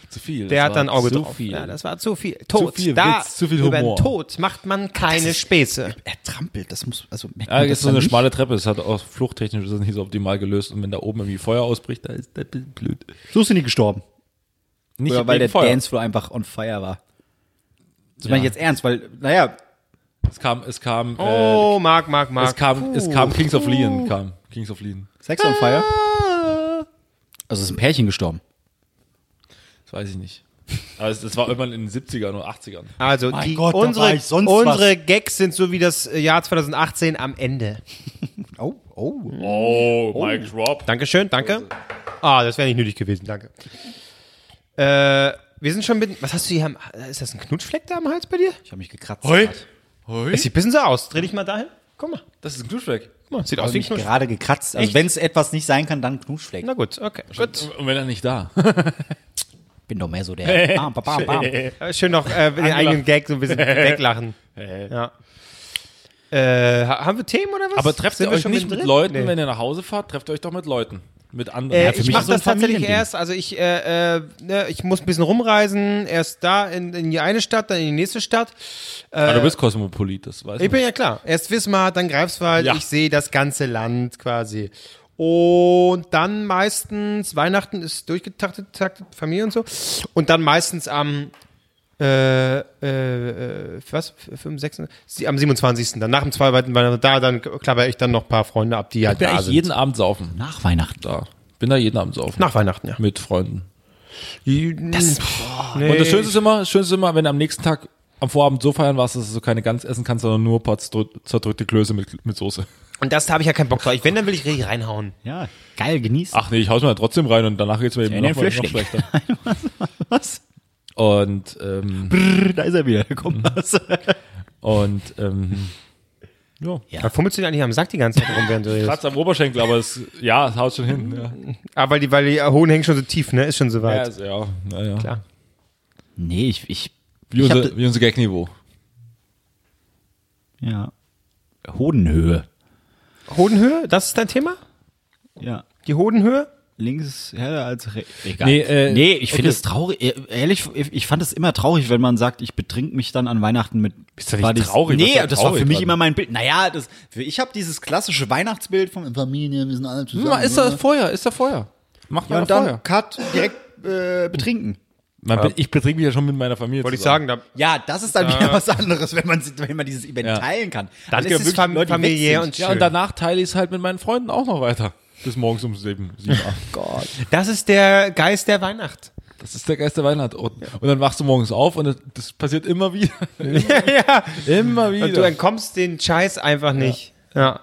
Zu viel. der Das hat da ein war Auge zu drauf. Viel. Ja, das war zu viel. Tod. viel da, Witz, zu viel Über den Humor. Tod macht man keine Späße. Er trampelt, das muss, also merkt Ja, man es das ist so eine dann nicht? schmale Treppe, es hat auch fluchttechnisch ist das nicht so optimal gelöst und wenn da oben irgendwie Feuer ausbricht, da ist das blöd. So sind die gestorben. Nicht Oder weil der Feuer. Dancefloor einfach on fire war. Das Ja. meine ich jetzt ernst, weil, naja, Es kam, es kam, Oh, Marc, Marc, äh, Marc. es kam, es kam Kings of Leon, kam Kings of Leon. Sex on Fire. Also ist ein Pärchen gestorben. Das weiß ich nicht. Aber es, das war irgendwann in den 70ern oder 80ern. Also, Mein die, Gott, unsere, ich sonst unsere Gags sind so wie das äh, Jahr 2018 am Ende. Oh, oh. Oh, Mike Rob. Dankeschön, danke. Ah, das wäre nicht nötig gewesen, danke. Äh, wir sind schon mit. Was hast du hier? Am, ist das ein Knutschfleck da am Hals bei dir? Ich habe mich gekratzt. Hoi. grad. Hoi. Es sieht ein bisschen so aus. Dreh dich mal dahin. Guck mal. Das ist ein Knutschfleck. Guck mal, sieht Ich aus wie ein mich Knutschfleck. gerade gekratzt. Also Echt? wenn es etwas nicht sein kann, dann Knutschfleck. Na gut, okay. Gut. Und wenn er nicht da. Bin doch mehr so der. Bam, bam, bam, bam. Äh, Schön noch äh, den eigenen Gag so ein bisschen weglachen. ja. Äh, ha- haben wir Themen oder was? Aber trefft Sind ihr wir euch schon nicht mit mittendrin? Leuten, Nee. wenn ihr nach Hause fahrt, trefft ihr euch doch mit Leuten. Mit anderen. Äh, für ich mache so das tatsächlich erst, also ich, äh, äh, ne, ich muss ein bisschen rumreisen, erst da in, in die eine Stadt, dann in die nächste Stadt. ah, du bist Kosmopolit, das weiß Ich ich. bin ja klar, erst Wismar, dann Greifswald, Ja. ich sehe das ganze Land quasi. Und dann meistens, Weihnachten ist durchgetaktet, taktet, Familie und so. Und dann meistens am, äh, äh, äh, was, 5, 6, sie- am 27. Dann nach dem zweiten Weihnachten, da, dann klapper ich dann noch ein paar Freunde ab, die Ich halt bin da sind. jeden Abend saufen. Nach Weihnachten. Da. Bin da jeden Abend saufen. Nach Weihnachten, ja. Mit Freunden. Das, nee. Und das Schönste ist immer, das Schönste ist immer, wenn du am nächsten Tag am Vorabend so feiern warst, dass du so keine Gans essen kannst, sondern nur ein paar zerdrück- zerdrückte Klöße mit, mit Soße. Und das habe ich ja keinen Bock drauf. Ich, wenn, dann will ich richtig reinhauen. Ja, geil, genießen. Ach nee, ich hau's mir trotzdem rein und danach geht's mir eben noch, noch schlechter. Was? Und, ähm, Brrr, da ist er wieder. Da kommt was. und, ähm, ja. Da fummelst du dir eigentlich am Sack die ganze Zeit rum, während du redest. Kratz am Oberschenkel, aber es, ja, es haut schon hin. Ja, Ah, weil die, weil die Hohen hängen schon so tief, ne? Ist schon so ja, weit. ist- ja, ja, ja. Klar. Nee, ich, ich, Wie, Ich hab unser, wie unser Gagniveau. ja. Hodenhöhe. Hodenhöhe, das ist dein Thema? Ja. Die Hodenhöhe? Links heller als rechts. Egal. Nee, äh, nee ich finde okay. es traurig. eh- Ehrlich, ich fand es immer traurig, wenn man sagt, ich betrink mich dann an Weihnachten mit. Ist doch nicht traurig, Nee, das war für traurig mich dran? immer mein Bild. Naja, das, ich habe dieses klassische Weihnachtsbild von Familie, wir sind alle zusammen. Na, ist da Feuer, ist da Feuer. Macht ja, mal und Feuer. dann Cut direkt äh, betrinken. Man, bin- Ich betrinke mich ja schon mit meiner Familie Wollte ich sagen, da, Ja, das ist dann wieder was anderes, wenn man, wenn man dieses Event Ja. teilen kann. dann ist es familiär und Ja, schön. und danach teile ich es halt mit meinen Freunden auch noch weiter. Bis morgens um sieben, sieben, acht. Gott. das ist der Geist der Weihnacht. Das ist der Geist der Weihnacht. Und, und dann wachst du morgens auf und das, das passiert immer wieder. ja. immer Und du wieder. entkommst den Scheiß einfach nicht. Ja.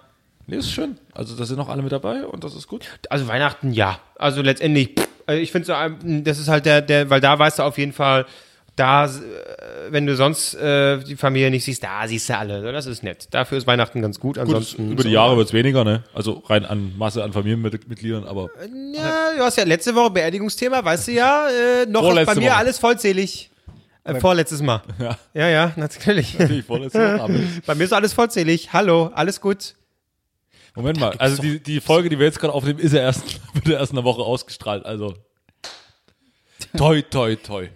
Nee, ist schön. Also da sind noch alle mit dabei und das ist gut. Also Weihnachten, ja. Also letztendlich, pff, also ich finde so, ähm, das ist halt der, der, weil da weißt du auf jeden Fall, da, äh, wenn du sonst äh, die Familie nicht siehst, da siehst du alle. So, Das ist nett. Dafür ist Weihnachten ganz gut. Gut, Ansonsten über die Jahre wird es weniger, ne? Also rein an Masse an Familienmitgliedern, aber Ja, du hast ja letzte Woche Beerdigungsthema, weißt du ja, äh, noch ist bei mir Woche. alles vollzählig. Äh, vorletztes Mal. Ja. ja, ja natürlich. die vorletzte Woche haben wir. bei mir ist alles vollzählig. Hallo, alles gut. Moment mal, also die, die Folge, die wir jetzt gerade aufnehmen, ist ja erst, wird ja erst eine Woche ausgestrahlt, also toi, toi, toi.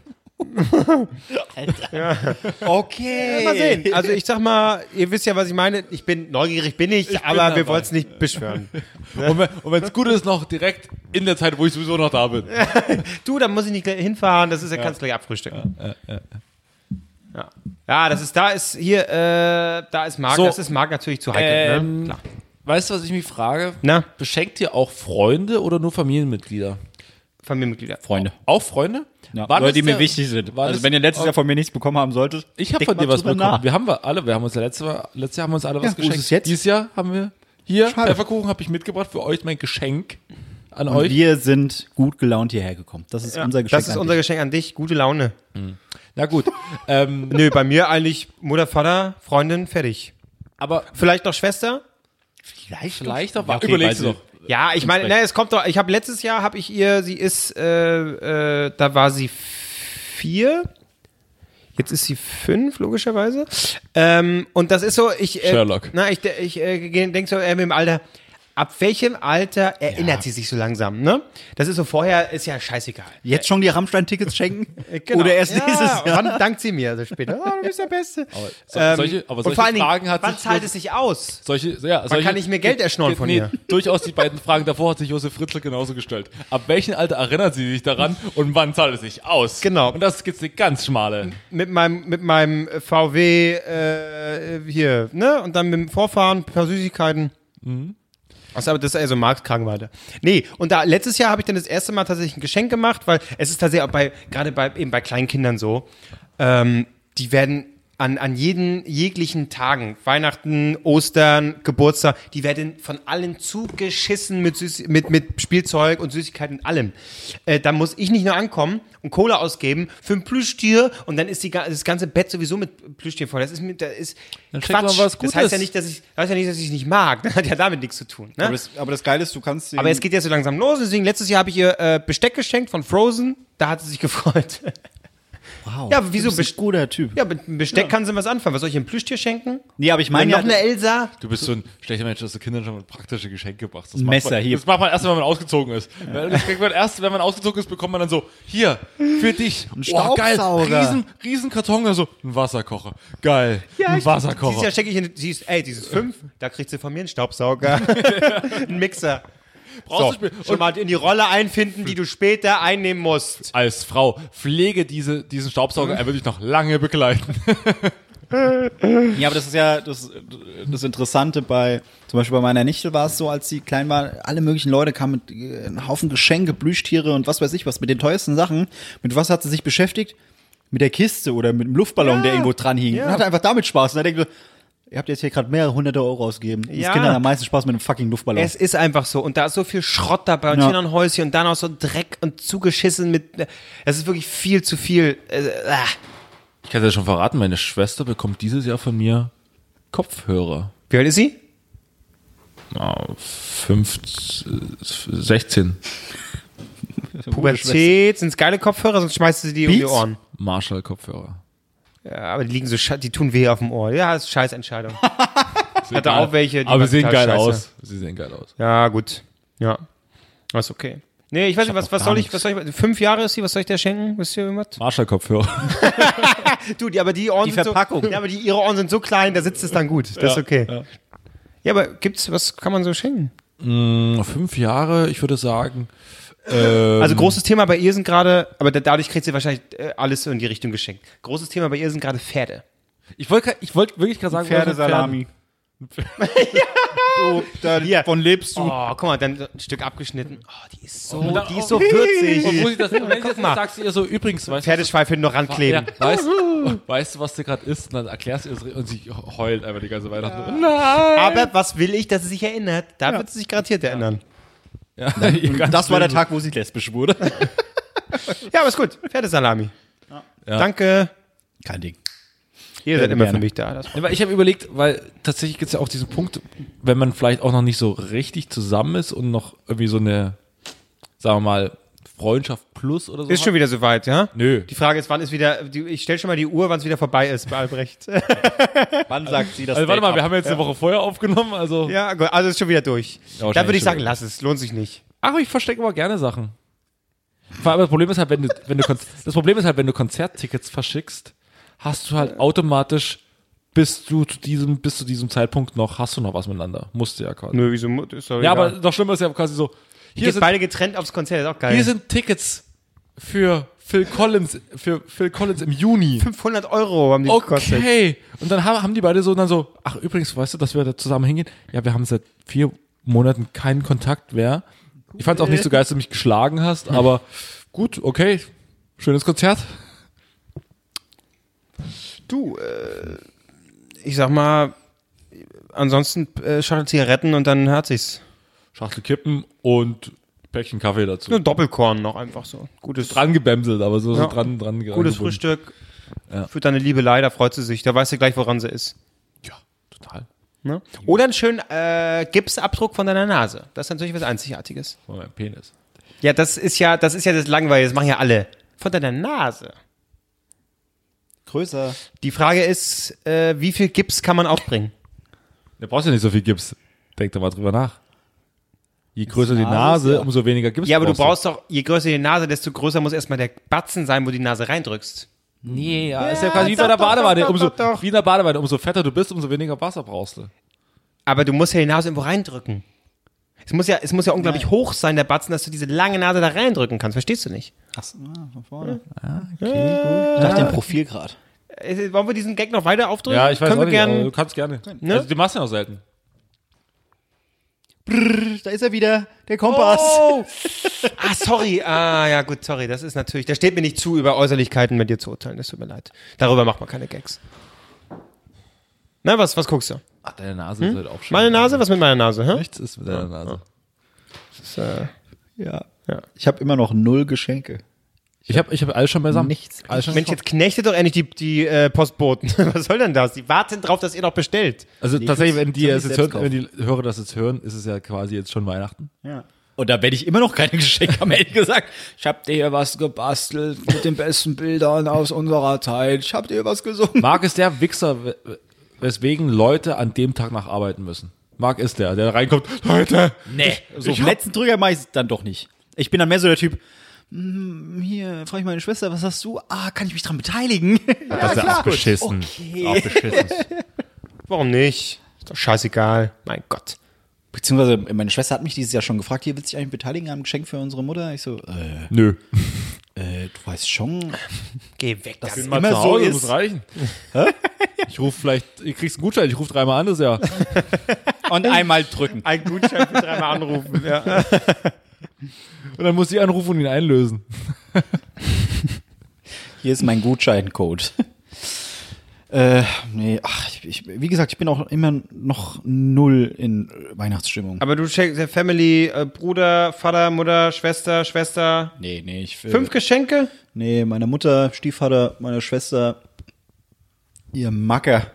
Okay. Mal sehen. Also ich sag mal, ihr wisst ja, was ich meine. Ich bin neugierig, bin ich, aber wir dabei. wollen es nicht beschwören. Und wenn wenn's gut ist, noch direkt in der Zeit, wo ich sowieso noch da bin. Du, da muss ich nicht hinfahren, das ist ja, kannst du gleich abfrühstücken. Ja. ja, das ist, da ist hier, äh, da ist Marc, So. das ist Marc natürlich zu heikel. ne? Ähm, Klar. weißt du, was ich mich frage? Na, Beschenkt ihr auch Freunde oder nur Familienmitglieder? Familienmitglieder. Freunde. Auch Freunde? Ja, War Leute, die mir wichtig sind. Also wenn ihr letztes Jahr von mir nichts bekommen haben solltet, Ich habe von dir was bekommen. nach. Wir haben wir alle, wir haben uns ja letztes Jahr, letztes Jahr haben wir uns alle was ist geschenkt. es jetzt? Dieses Jahr haben wir hier Schade. Pfefferkuchen habe ich mitgebracht für euch mein Geschenk an Und euch. wir sind gut gelaunt hierher gekommen. Das ist unser Geschenk. Das ist an unser dich. Geschenk an dich. Gute Laune. Na gut, ähm, Nö, bei mir eigentlich Mutter, Vater, Freundin, fertig. aber Vielleicht noch Schwester? Vielleicht, vielleicht doch, Ja, okay, überlegst du sie- doch. Ja, ich meine, ne, es kommt doch, ich habe letztes Jahr, habe ich ihr, sie ist, äh, äh, da war sie vier. Jetzt ist sie fünf, logischerweise. Ähm, und das ist so, ich, äh, Sherlock. Na, ich, ich äh, denke so, äh, mit dem Alter, ab welchem Alter erinnert sie sich so langsam, ne? Das ist so, vorher ist ja scheißegal. Jetzt schon die Rammstein-Tickets schenken? Genau. Oder erst ja, nächstes Jahr? Wann dankt sie mir? Also später, oh, du bist der Beste. so- Ähm, solche- aber und solche vor allen Dingen, Fragen hat wann zahlt es sich aus? Solche, ja, solche, kann ich mir Geld erschnorren von ihr? Durchaus die beiden Fragen davor hat sich Josef Fritzl genauso gestellt. Ab welchem Alter erinnert sie sich daran und wann zahlt es sich aus? Genau. Und das gibt's eine ganz schmale. mit meinem, mit meinem VW äh, hier, ne? Und dann mit dem Vorfahren, ein paar Süßigkeiten. Also, aber das ist also Marktkragenweite. Nee, und da letztes Jahr habe ich dann das erste Mal tatsächlich ein Geschenk gemacht, weil es ist tatsächlich auch bei, gerade bei, eben bei kleinen Kindern so, ähm, die werden an, an jeden jeglichen Tagen, Weihnachten, Ostern, Geburtstag, die werden von allen zugeschissen mit, Süß mit, mit Spielzeug und Süßigkeiten und allem. Äh, da muss ich nicht nur ankommen und Kohle ausgeben für ein Plüschtier und dann ist die, das ganze Bett sowieso mit Plüschtier voll. Das ist, mit, das ist Dann Quatsch. was das Gutes. heißt ja nicht, dass ich, das heißt ja nicht, dass ich es nicht mag. Das hat ja damit nichts zu tun. Ne? Aber das, aber das Geile ist, du kannst Aber es geht ja so langsam los. Deswegen, letztes Jahr habe ich ihr äh, Besteck geschenkt von Frozen. Da hat sie sich gefreut. Wow, Ja, aber wieso du bist ein guter Typ. ja, mit einem Besteck kann sie was anfangen. Was soll ich ihr ein Plüschtier schenken? Nee, aber ich Meine meine noch ja, eine Elsa? Du bist so ein schlechter Mensch, dass du Kindern schon praktische Geschenke machst. Das Messer macht man, hier. Das macht man erst, wenn man ausgezogen ist. Das kriegt man erst, wenn man ausgezogen ist, bekommt man dann so, hier, für dich. Ein Staubsauger. Riesen, riesen Karton, also ein Wasserkocher. Geil. ein Dieses Wasserkocher. Jahr schenke ich ihr, sie ist, ey, dieses fünf, da kriegt sie von mir einen Staubsauger. einen Mixer. Brauchst So, du schon mal in die Rolle einfinden, die du später einnehmen musst. als Frau pflege diese, diesen Staubsauger, er wird dich noch lange begleiten. Ja, aber das ist ja das, das Interessante bei, zum Beispiel bei meiner Nichte war es so, als sie klein war, alle möglichen Leute kamen mit äh, einem Haufen Geschenke, Plüschtiere und was weiß ich was, mit den teuersten Sachen. Mit was hat sie sich beschäftigt? Mit der Kiste oder mit dem Luftballon, der irgendwo dran hing. Und hatte einfach damit Spaß. Und da denke ich, ihr habt jetzt hier gerade mehrere hunderte Euro ausgegeben. Ja. Das Kinder haben am meisten Spaß mit einem fucking Luftballon. Es ist einfach so. Und da ist so viel Schrott dabei und Ja. hier noch ein Häuschen und dann auch so Dreck und zugeschissen mit. Es ist wirklich viel zu viel. Äh, ah. Ich kann dir schon verraten, meine Schwester bekommt dieses Jahr von mir Kopfhörer. Wie alt ist sie? Ah, 15, 16. Pubertät, sind es geile Kopfhörer, sonst schmeißt sie die um die Beats? Ohren. Marshall-Kopfhörer. Ja, aber die liegen so, die tun weh auf dem Ohr. Ja, das ist Scheißentscheidung. Hatte auch welche, die Aber sie sehen geil scheiße. aus. Sie sehen geil aus. Ja, gut. Ja. Das ist okay. Nee, ich weiß nicht, was, was soll ich, was soll ich, fünf Jahre ist sie, was soll ich dir schenken? Wisst ihr irgendwas? Marshall-Kopfhörer. Du, die, aber die Ohren Die sind Verpackung. So, ja, aber die, ihre Ohren sind so klein, da sitzt es dann gut. Das ist okay. ja. Ja. aber gibt's, was kann man so schenken? Fünf Jahre, ich würde sagen. Ähm, Also großes Thema bei ihr sind gerade, aber da, dadurch kriegt sie wahrscheinlich äh, alles in die Richtung geschenkt. Großes Thema bei ihr sind gerade Pferde. ich wollte ich wollte wirklich gerade sagen, Pferdesalami. du, davon lebst du. Oh, guck mal, dann ein Stück abgeschnitten. Oh, die ist so, dann- die ist so würzig. Und muss ich das, wenn Guck jetzt mal. sagst du ihr so, übrigens, weißt Pferdeschweif hinten noch du, ja, rankleben. weißt, weißt du, was du gerade isst? Und dann erklärst du es und sie heult einfach die ganze Weihnachten. Nein! Aber was will ich, dass sie sich erinnert? Da wird sie sich garantiert erinnern. Ja, Das war der Tag, wo sie lesbisch wurde. Ja, aber ist gut. Pferdesalami. Ja. Danke. Kein Ding. Ihr seid immer gerne. für mich da. Das Ja, weil ich habe überlegt, weil tatsächlich gibt es ja auch diesen Punkt, wenn man vielleicht auch noch nicht so richtig zusammen ist und noch irgendwie so eine, sagen wir mal, Freundschaft plus oder so. ist hat. schon wieder soweit, ja? Nö. Die Frage ist, wann ist wieder, die, ich stelle schon mal die Uhr, wann es wieder vorbei ist bei Albrecht. Wann sagt sie das? Also warte mal, Date wir ab? haben jetzt eine Woche vorher aufgenommen, also. ja, gut, also ist schon wieder durch. Ja, Dann würde ich sagen, lass es, lohnt sich nicht. Ach, ich verstecke aber gerne Sachen. Vor allem das Problem ist halt, wenn du, wenn du das Problem ist halt, wenn du Konzerttickets verschickst, hast du halt automatisch bis du zu diesem, bis zu diesem Zeitpunkt noch, hast du noch was miteinander. Musst du ja quasi. Nö, wieso? Ist doch Ja, egal. aber noch schlimmer ist ja quasi so, hier sind, beide getrennt aufs Konzert, ist auch geil. hier sind Tickets für Phil Collins, für Phil Collins im Juni. 500 Euro haben die gekostet. Okay. Und dann haben, haben die beide so dann so, ach übrigens, weißt du, dass wir da zusammen hingehen? Ja, wir haben seit vier Monaten keinen Kontakt mehr. Ich fand es auch nicht so geil, dass du mich geschlagen hast, aber gut, okay. Schönes Konzert. Du, äh, ich sag mal, ansonsten äh, Schachtel Zigaretten und dann hat sich's. Schachtel Kippen und Päckchen Kaffee dazu. Nur Doppelkorn noch einfach so. Gutes, Dran gebämselt, aber so, so Ja. dran, dran gutes angebunden. Frühstück. Ja. Für deine Liebelei, da freut sie sich. Da weiß sie gleich, woran sie ist. Ja, total. Ne? Oder einen schönen äh, Gipsabdruck von deiner Nase. Das ist natürlich was Einzigartiges. Von meinem Penis. Ja, das ist ja, das ist ja das Langweilige, das machen ja alle. Von deiner Nase. Größer. Die Frage ist, äh, wie viel Gips kann man aufbringen? Da brauchst du ja nicht so viel Gips. Denk doch mal drüber nach. Je größer die Nase, Nase, ja. umso weniger Gips Ja, aber du brauchst doch, je größer die Nase, desto größer muss erstmal der Batzen sein, wo du die Nase reindrückst. Nee, ja, ist ja quasi wie bei der doch, Badewanne. doch, Umso, doch. Wie in der Badewanne. Umso fetter du bist, umso weniger Wasser brauchst du. Aber du musst ja die Nase irgendwo reindrücken. Es muss ja, es muss ja unglaublich hoch sein, der Batzen, dass du diese lange Nase da reindrücken kannst. Verstehst du nicht? Achso, ah, von vorne. okay, gut. Nach dem Profilgrad. Äh, wollen wir diesen Gag noch weiter aufdrücken? Ja, ich weiß Können auch wir nicht, gern, du kannst gerne. Ne? Also, die machst du ja noch selten. Brrr, da ist er wieder, der Kompass. Oh! ah, sorry. Ah, ja, gut, sorry. Das ist natürlich, da steht mir nicht zu, über Äußerlichkeiten mit dir zu urteilen. Das tut mir leid. Darüber macht man keine Gags. Na, was, was guckst du? Ach, deine Nase ist halt auch schön. Meine Nase? Was mit meiner Nase? Hä? Nichts ist mit deiner Nase. Das, äh, Ja. Ja. Ich habe immer noch null Geschenke. Ich habe ich hab alles schon beisammen. Nichts. Alles schon Mensch, jetzt knechtet doch endlich die, die äh, Postboten. was soll denn das? Die warten drauf, dass ihr noch bestellt. Also Nee, tatsächlich, ich wenn die, es jetzt hören, wenn die Hörer das jetzt hören, ist es ja quasi jetzt schon Weihnachten. Ja. Und da werde ich immer noch keine Geschenke haben, ehrlich gesagt. Ich habe dir hier was gebastelt mit den besten Bildern aus unserer Zeit. Ich habe dir was gesungen. Marc ist der Wichser, we- weswegen Leute an dem Tag noch arbeiten müssen. Marc ist der, der reinkommt, Leute, Nee, so ich letzten Drücker mache ich es dann doch nicht. Ich bin dann mehr so der Typ, "Hm, hier, frage ich meine Schwester, was hast du? Ah, kann ich mich dran beteiligen? das ist ja auch beschissen. Okay. Auch beschissen. Warum nicht? Ist doch scheißegal. Mein Gott. Beziehungsweise meine Schwester hat mich dieses Jahr schon gefragt, hier willst du dich eigentlich beteiligen einem Geschenk für unsere Mutter? Ich so, äh, Nö. äh, du weißt schon, Geh weg. Das ist Mal immer zu so Hause, ist. muss reichen. Ich rufe vielleicht, ihr kriegst einen Gutschein, ich rufe dreimal an das Jahr. Und einmal drücken. ein Gutschein für dreimal anrufen. Ja. Und dann muss sie anrufen und ihn einlösen. Hier ist mein Gutscheincode. äh, nee, ach, ich, ich, wie gesagt, ich bin auch immer noch null in Weihnachtsstimmung. Aber du schenkst der Family, äh, Bruder, Vater, Mutter, Schwester, Schwester. nee, nee, ich will, Fünf Geschenke? Nee, meine Mutter, Stiefvater, meine Schwester, ihr Macker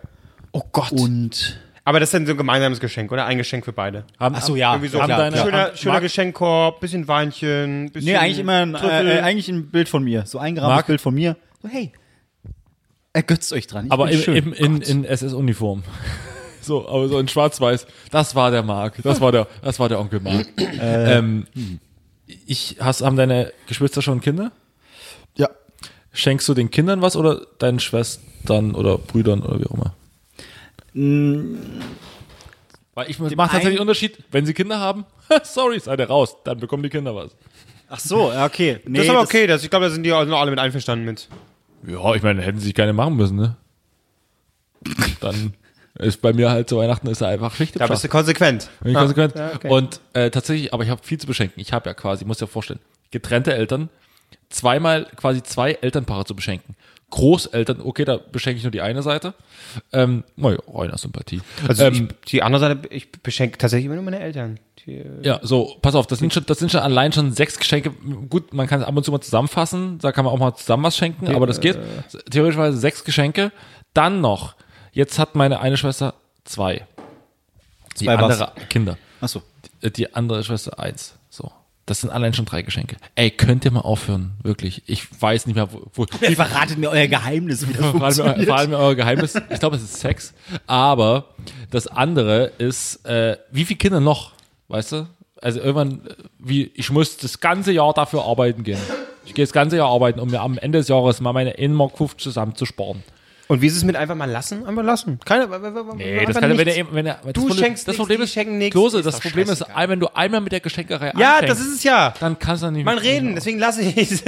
Oh Gott. und Aber das ist dann so ein gemeinsames Geschenk, oder? Ein Geschenk für beide. Haben, Ach so, ja. Irgendwie so haben klar, deine- schöner, haben- schöner Marc- Geschenkkorb, bisschen Weinchen, bisschen Nee, eigentlich immer ein, äh, äh, eigentlich ein Bild von mir. So ein Marc? Bild von mir. So, hey, ergötzt euch dran. Ich aber im, im, in, in SS-Uniform. So, aber so in Schwarz-Weiß. Das war der Marc. Das war der, das war der Onkel Marc. ähm, ich, hast, haben deine Geschwister schon Kinder? Ja. Schenkst du den Kindern was oder deinen Schwestern oder Brüdern oder wie auch immer? Weil ich mache tatsächlich einen Unterschied, wenn sie Kinder haben, sorry, seid ihr raus, dann bekommen die Kinder was. Ach so, ja, okay. Nee, das ist aber okay, das, ich glaube, da sind die auch noch alle mit einverstanden mit. Ja, ich meine, hätten sie keine machen müssen, ne? Dann ist bei mir halt zu Weihnachten ist er einfach Schicht Da bist du konsequent. Bin ich Ah, konsequent. ja, okay. Und äh, tatsächlich, aber ich habe viel zu beschenken. Ich habe ja quasi, muss dir vorstellen, getrennte Eltern, zweimal quasi zwei Elternpaare zu beschenken. Großeltern, okay, da beschenke ich nur die eine Seite. Ähm, naja, reiner Sympathie. Also ähm, ich, die andere Seite, ich beschenke tatsächlich immer nur meine Eltern. Die, äh, ja, so, pass auf, das sind schon, das sind schon allein schon sechs Geschenke. Gut, man kann es ab und zu mal zusammenfassen, da kann man auch mal zusammen was schenken, aber das geht. Theoretisch sechs Geschenke. Dann noch, jetzt hat meine eine Schwester zwei. Die Zwei was? andere Kinder. Ach so. Die- Die andere Schwester eins. Das sind allein schon drei Geschenke. Ey, könnt ihr mal aufhören? Wirklich. Ich weiß nicht mehr, wo. wo Ihr verratet mir euer Geheimnis, wie das allem, funktioniert. vor allem euer Geheimnis. Ich glaube, es ist Sex. Aber das andere ist, äh, wie viele Kinder noch? Weißt du? Also irgendwann, äh, wie, ich muss das ganze Jahr dafür arbeiten gehen. Ich gehe das ganze Jahr arbeiten, um mir am Ende des Jahres mal meine 1 Mark 50 zusammenzusparen. Und wie ist es mit einfach mal lassen? Einfach lassen. Keine, Nee, das kann, wenn er, wenn er, das Du Problem, schenkst das nix, Problem die ist, nix, Klose, das Problem ist, wenn du einmal mit der Geschenkerei Ja, anfängst, das ist es ja. dann kannst du nicht Man mehr- reden, deswegen lasse ich es.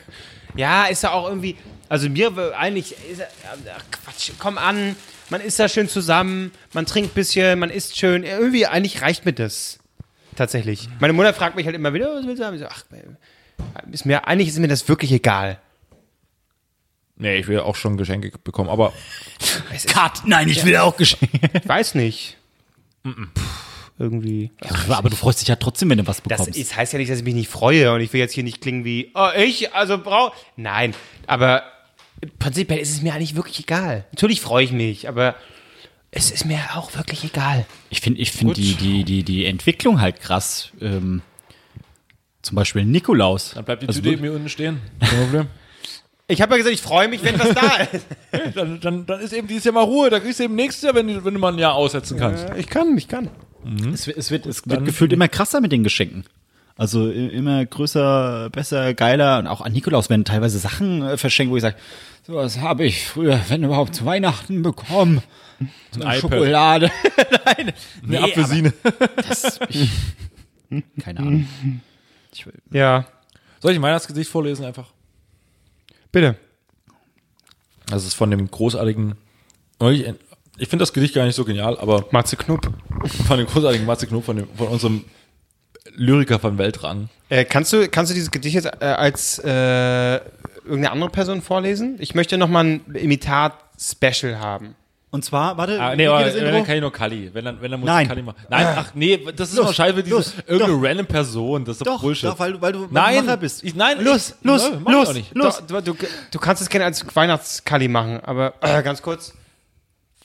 ja, ist ja auch irgendwie. Also mir eigentlich ist ach Quatsch, komm an, man ist da schön zusammen, man trinkt ein bisschen, man isst schön. Irgendwie eigentlich reicht mir das. Tatsächlich. Meine Mutter fragt mich halt immer wieder, was willst du haben? Ich so, ach, ist mir, eigentlich ist mir das wirklich egal. Nee, ich will auch schon Geschenke bekommen, aber Cut. Nein, ich will auch Geschenke. Ich weiß nicht. Puh, irgendwie. Aber du freust dich ja trotzdem, wenn du was Das bekommst. ist, heißt ja nicht, dass ich mich nicht freue und ich will jetzt hier nicht klingen wie, oh, ich, also brau. Nein, aber prinzipiell ist es mir eigentlich wirklich egal. Natürlich freue ich mich, aber es ist mir auch wirklich egal. Ich finde ich find die, die, die, die Entwicklung halt krass. Ähm, zum Beispiel Nikolaus. dann bleibt die Also Tüte mir unten stehen. Kein Problem. Ich habe ja gesagt, ich freue mich, wenn was da ist. dann, dann, dann ist eben dieses Jahr mal Ruhe, da kriegst du eben nächstes Jahr, wenn, du- wenn du mal ein Jahr aussetzen kannst. Ich kann, ich kann. Es, wird- es wird, es wird gefühlt immer krasser mit den Geschenken. Also immer größer, besser, geiler. Und auch an Nikolaus werden teilweise Sachen äh, verschenkt, wo ich sage, sowas habe ich früher, wenn überhaupt, zu Weihnachten bekommen. So eine. Schokolade. Nein. Eine Apfelsine. Das, ich, keine Ahnung. Ich, Ja, Soll ich ein Weihnachtsgesicht vorlesen einfach? Bitte. Das ist von dem großartigen. Ich, ich finde das Gedicht gar nicht so genial, aber Matze Knupp. von dem großartigen Matze Knob, von, dem, von unserem Lyriker von Weltrang. Äh, kannst, du, kannst du dieses Gedicht jetzt äh, als äh, irgendeine andere Person vorlesen? Ich möchte nochmal ein Imitat-Special haben. Und zwar, warte, Ah, wie nee, geht aber das wenn, dann kann ich nur Kali. Wenn dann, wenn dann muss Nein. ich Kali machen. Nein, ach nee, das ist doch scheiße, diese los, irgendeine random Person. Das ist doch, Doch, Bullshit. doch, weil, du- weil du, weil nein, du Macher bist. Ich, nein, Los, ich, los, ich los, nicht. los. Du, du, du kannst es gerne als Weihnachtskali machen, aber äh, ganz kurz.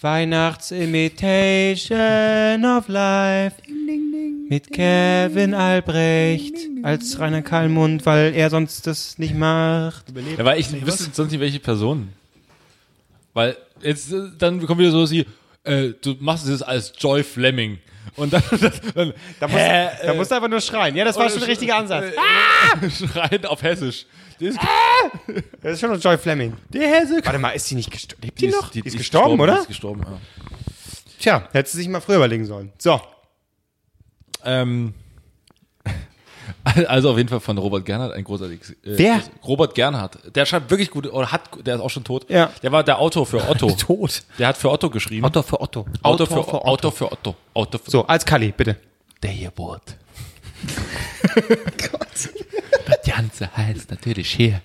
Weihnachtsimitation of Life mit Kevin Albrecht als Rainer Kallmund, weil er sonst das nicht macht. Ja, weil ich wüsste sonst nicht, welche Person. Weil jetzt, äh, dann kommt wieder so, sie, äh, du machst es als Joy Fleming. Und dann, dann Da musst, Hä, da musst du einfach nur schreien. Ja, das war schon der richtige Ansatz. schreien auf Hessisch. Die ist, Das ist schon noch Joy Fleming. die Hesse. Warte mal, ist die nicht gestorben? Lebt die, ist- noch? Die, ist gestorben, Die oder? ist gestorben, ja. Tja, hättest du sich mal früher überlegen sollen. So. Ähm, also auf jeden Fall von Robert Gernhardt, ein großartiges. Äh, Wer? Robert Gernhardt. Der schreibt wirklich gut, oder hat, der ist auch schon tot. Ja. Der war der Autor für Otto. Tot. Der hat für Otto geschrieben. Otto für Otto. Autor für, Autor für Otto. Autor für So, als Kali, bitte. Der Geburt. Gott. Das Ganze heißt natürlich hier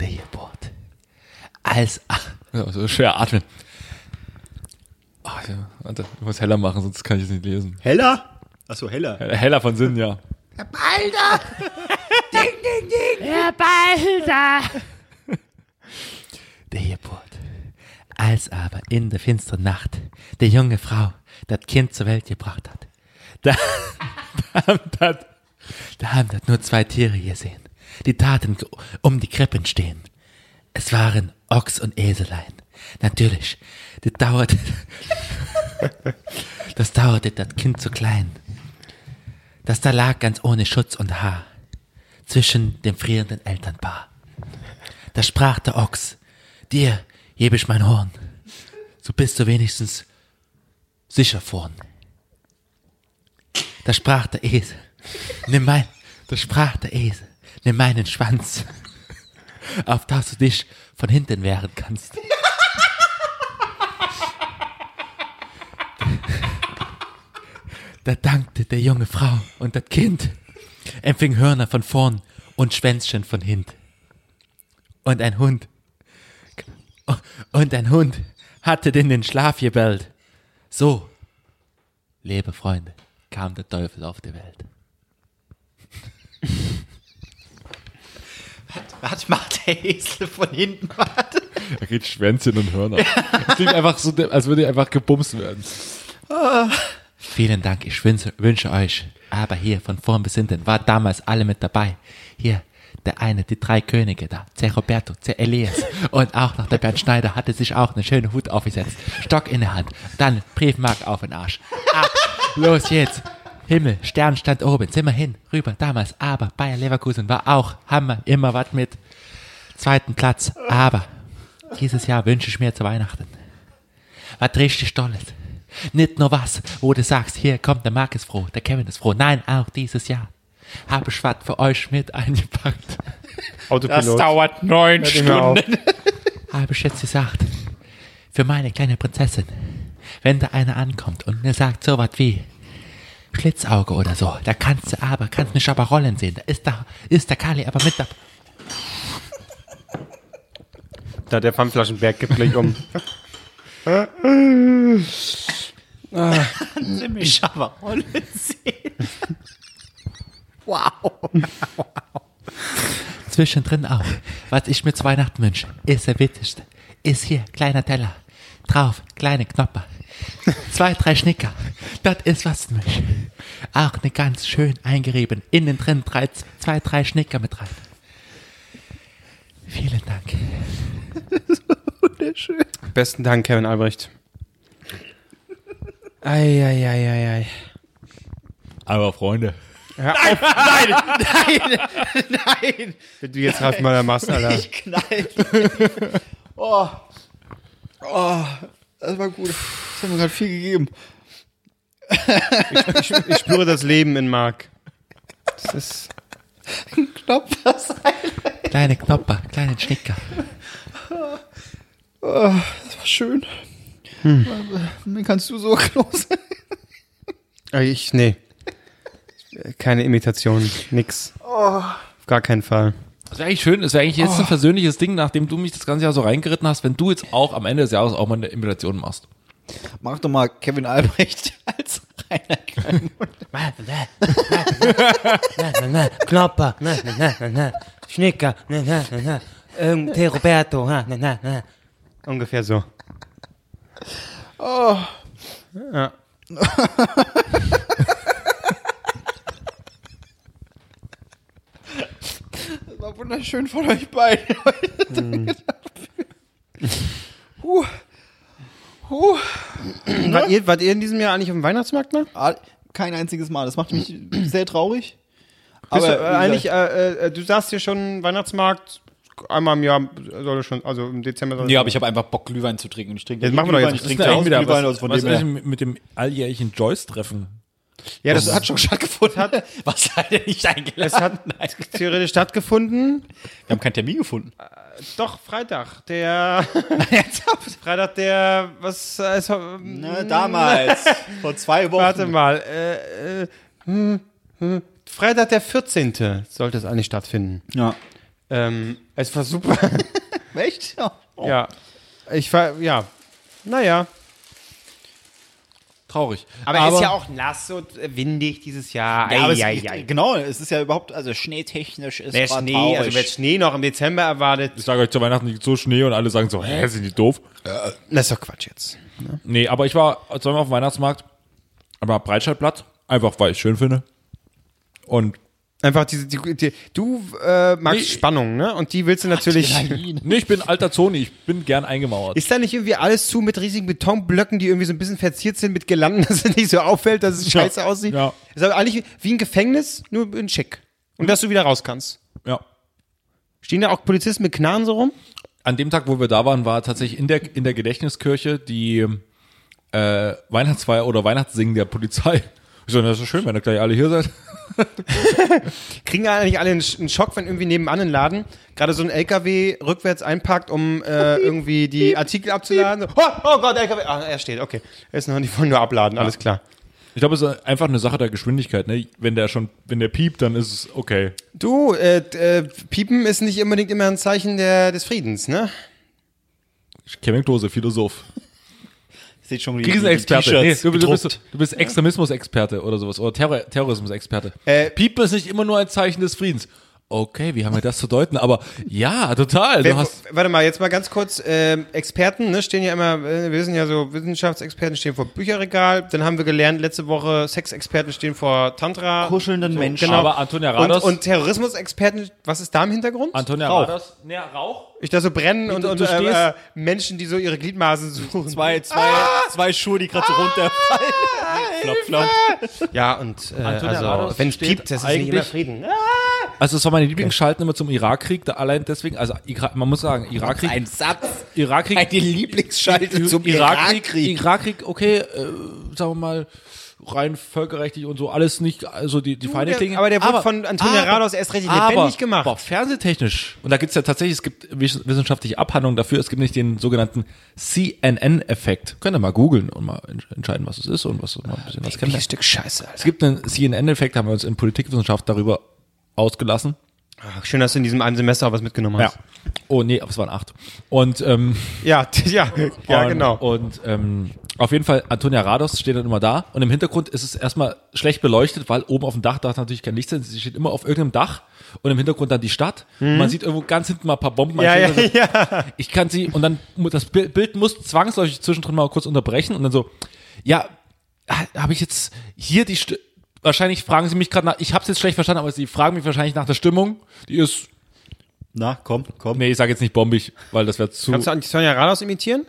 der Geburt. Als. Ja, so schwer atmen. Ach, ja, warte, ich muss heller machen, sonst kann ich es nicht lesen. Heller? Achso, heller. Heller von Sinn, ja. Herr Balder! der Geburt. Als aber in der finsteren Nacht die junge Frau das Kind zur Welt gebracht hat, da, da, haben dat, da haben das nur zwei Tiere gesehen, die taten um die Krippen stehen. Es waren Ochs und Eselein. Natürlich, das dauerte, Das dauerte das Kind zu klein. Das da lag ganz ohne Schutz und Haar zwischen dem frierenden Elternpaar. Da sprach der Ochs, dir gebe ich mein Horn, so bist du wenigstens sicher vorn. Da sprach der Esel, nimm mein, da sprach der Esel, nimm meinen Schwanz, auf dass du dich von hinten wehren kannst. Da dankte der junge Frau und das Kind empfing Hörner von vorn und Schwänzchen von hint. Und ein Hund, und ein Hund hatte in den Schlaf gebellt. So, liebe Freunde, kam der Teufel auf die Welt. Was macht der Esel von hinten? Warte. Da geht Schwänzchen und Hörner. Das klingt einfach so, als würde einfach gebumst werden. Vielen Dank, ich wünsche, wünsche euch. Aber hier von vorn bis hinten war damals alle mit dabei. Hier, der eine, die drei Könige da, der Roberto, der Elias und auch noch der Bernd Schneider hatte sich auch eine schöne Hut aufgesetzt. Stock in der Hand, dann Briefmark auf den Arsch. Ab, los jetzt. Himmel, Stern stand oben, sind wir hin, rüber, damals. Aber Bayer Leverkusen war auch Hammer, immer was mit zweiten Platz. Aber dieses Jahr wünsche ich mir zu Weihnachten was richtig Tolles. Nicht nur was, wo du sagst, hier kommt der Marc ist froh, der Kevin ist froh. Nein, auch dieses Jahr habe ich was für euch mit eingepackt. Autopilot. dauert neun Hört nicht auf. Habe ich jetzt gesagt, für meine kleine Prinzessin, wenn da einer ankommt und mir sagt so was wie Schlitzauge oder so, da kannst du aber, kannst mich aber rollen sehen. Da ist da, ist der Kali aber mit dabei. Da der Pfandflaschenberg gibt gleich um. Ziemlich aber Rolle sehen. Wow. Zwischendrin auch. Was ich mir zu Weihnachten wünsche, ist der witzigste. Ist hier kleiner Teller. Drauf kleine Knopper. Zwei, drei Schnicker. Das ist was für mich. Auch eine ganz schön eingerieben. Innen drin drei, zwei, drei Schnicker mit rein. Vielen Dank. Besten Dank, Kevin Albrecht. Eieieiei. Aber Freunde. Ja, nein, nein, nein. Wenn du jetzt Ralf Möller machst, Alter. Ich knall. Oh. Oh. Das war gut. Das hat mir gerade viel gegeben. Ich, ich spüre das Leben in Marc. Das ist. Knopf was Kleine Knopper, kleine Schnicker. Das war schön. Mir kannst du so close. Äh, Ich, nee. Keine Imitation, nix. Auf gar keinen Fall. Das wäre eigentlich schön, es wäre eigentlich jetzt ein persönliches Ding, nachdem du mich das ganze Jahr so reingeritten hast, wenn du jetzt auch am Ende des Jahres auch mal eine Imitation machst. Mach doch mal Kevin Albrecht als Rainer na, na. Schnicker, Roberto. Ungefähr so. Ja. Das war wunderschön von euch beiden. Huh. Huh. Wart, ihr, wart ihr in diesem Jahr eigentlich auf dem Weihnachtsmarkt mal? Ah, Kein einziges Mal. Das macht mich sehr traurig. Bist du, äh, eigentlich, äh, äh, du sagst hier schon Weihnachtsmarkt einmal im Jahr soll schon, also im Dezember soll Nee, aber ich habe einfach Bock, Glühwein zu trinken. Und ich trinke Jetzt machen wir doch jetzt- Ich Was trinke auch eigentlich Glühwein, wieder, also von was, was dem ist her. mit dem alljährlichen Joyce-Treffen? Ja, das hat schon stattgefunden. Was leider nicht Es eingeladen. hat theoretisch stattgefunden. Wir haben keinen Termin gefunden. Doch, Freitag. Der. Freitag, der. Was. Äh, es- Ne, damals. Vor zwei Wochen. Warte mal. Äh, äh, hm, hm. Freitag, der 14. sollte es eigentlich stattfinden. Ja. Ähm, es war super. Echt? Ja. ja. Ich war. Ja. Naja. Traurig. Aber, es ist ja auch nass und äh, windig dieses Jahr. Ja, aber Ei, es, ei, ei. genau, es ist ja überhaupt, also schneetechnisch ist grad Schnee, traurig. also wer Schnee noch im Dezember erwartet, Ich sage euch, zu Weihnachten liegt so Schnee und alle sagen so, hä, sind die doof? das ist doch Quatsch jetzt. Nee, aber ich war zweimal auf dem Weihnachtsmarkt, aber Breitscheidplatz, einfach weil ich schön finde. Und Einfach diese, die, die, du äh, magst Nee. Spannung, ne? Und die willst du natürlich. Nee, ich bin alter Zoni, ich bin gern eingemauert. Ist da nicht irgendwie alles zu mit riesigen Betonblöcken, die irgendwie so ein bisschen verziert sind mit Girlanden, dass es nicht so auffällt, dass es scheiße aussieht? Ja. Ist aber eigentlich wie ein Gefängnis, nur in schick. Und dass du wieder raus kannst. ja. Stehen da auch Polizisten mit Knarren so rum? An dem Tag, wo wir da waren, war tatsächlich in der, in der Gedächtniskirche die äh, Weihnachtsfeier oder Weihnachtssingen der Polizei. Ich so, das ist schön, wenn ihr gleich alle hier seid. Kriegen eigentlich alle einen Sch- einen Schock, wenn irgendwie nebenan ein Laden gerade so ein LKW rückwärts einparkt, um äh, irgendwie die Artikel abzuladen? Oh, oh Gott, LKW. Ah, er steht, okay. Er ist noch, die wollen nur abladen, alles klar. Ich glaube, es ist einfach eine Sache der Geschwindigkeit. Ne? Wenn der schon, wenn der piept, dann ist es okay. Du, äh, äh, Piepen ist nicht unbedingt immer ein Zeichen der, des Friedens, ne? Kevin Klose, Philosoph. Seht schon, wie Krisenexperte. die Nee, du, bist- du, bist, du bist Extremismusexperte oder sowas. Oder Terror, Terrorismusexperte. Äh, Piepen ist nicht immer nur ein Zeichen des Friedens. Okay, wie haben wir das zu deuten? Aber ja, total. Wer, Du hast, warte mal, jetzt mal ganz kurz. Ähm, Experten ne, stehen ja immer, äh, wir sind ja so Wissenschaftsexperten, stehen vor Bücherregal. Dann haben wir gelernt, letzte Woche Sexexperten stehen vor Tantra. Kuschelnden Menschen. Genau. aber Antonia Und, Rados, und Terrorismusexperten, was ist da im Hintergrund? Antonia Rauch. Rados, nee, Rauch? Ich da so brennen und, und du äh, stehst- äh, Menschen, die so ihre Gliedmaßen suchen. Zwei, zwei, zwei Schuhe, die gerade so runterfallen. flop, flop. Ja, und äh, also, wenn es piept, das ist nicht eigentlich- immer Frieden. Also es war meine Lieblingsschalten immer zum Irakkrieg, da allein deswegen, also Ira- man muss sagen, Irakkrieg, Ein Satz. Irakkrieg, Eine Lieblingsschalte zum Irakkrieg, Irakkrieg. Irakkrieg, okay, äh, sagen wir mal, rein völkerrechtlich und so, alles nicht, also die, die Feinde klingen. aber der wurde von Antonia Rados erst richtig lebendig gemacht. Aber fernsehtechnisch, und da gibt's ja tatsächlich, es gibt wiss- wissenschaftliche Abhandlungen dafür, es gibt nicht den sogenannten CNN-Effekt. Könnt ihr mal googeln und mal ent- entscheiden, was es ist und was mal ein bisschen was kennenlernen. Stück Scheiße, Alter. Es gibt einen CNN-Effekt, haben wir uns in Politikwissenschaft darüber ausgelassen. Ach, schön, dass du in diesem einen Semester auch was mitgenommen Ja. hast. Oh nee, aber es waren acht. Und ähm, Ja, ja, ja, und, genau. Und ähm, auf jeden Fall, Antonia Rados steht dann immer da und im Hintergrund ist es erstmal schlecht beleuchtet, weil oben auf dem Dach darf natürlich kein Licht sein. Sie steht immer auf irgendeinem Dach und im Hintergrund dann die Stadt. Und man sieht irgendwo ganz hinten mal ein paar Bomben. Mhm. Ja, ja, Also, ja. Ich kann sie und dann das Bi- Bild muss zwangsläufig zwischendrin mal kurz unterbrechen und dann so, ja, habe ich jetzt hier die Sti Wahrscheinlich fragen sie mich gerade nach, ich habe es jetzt schlecht verstanden, aber sie fragen mich wahrscheinlich nach der Stimmung. Die ist, Na, komm, komm. nee, ich sage jetzt nicht bombig, weil das wäre zu. Kannst du Antonia Rados imitieren?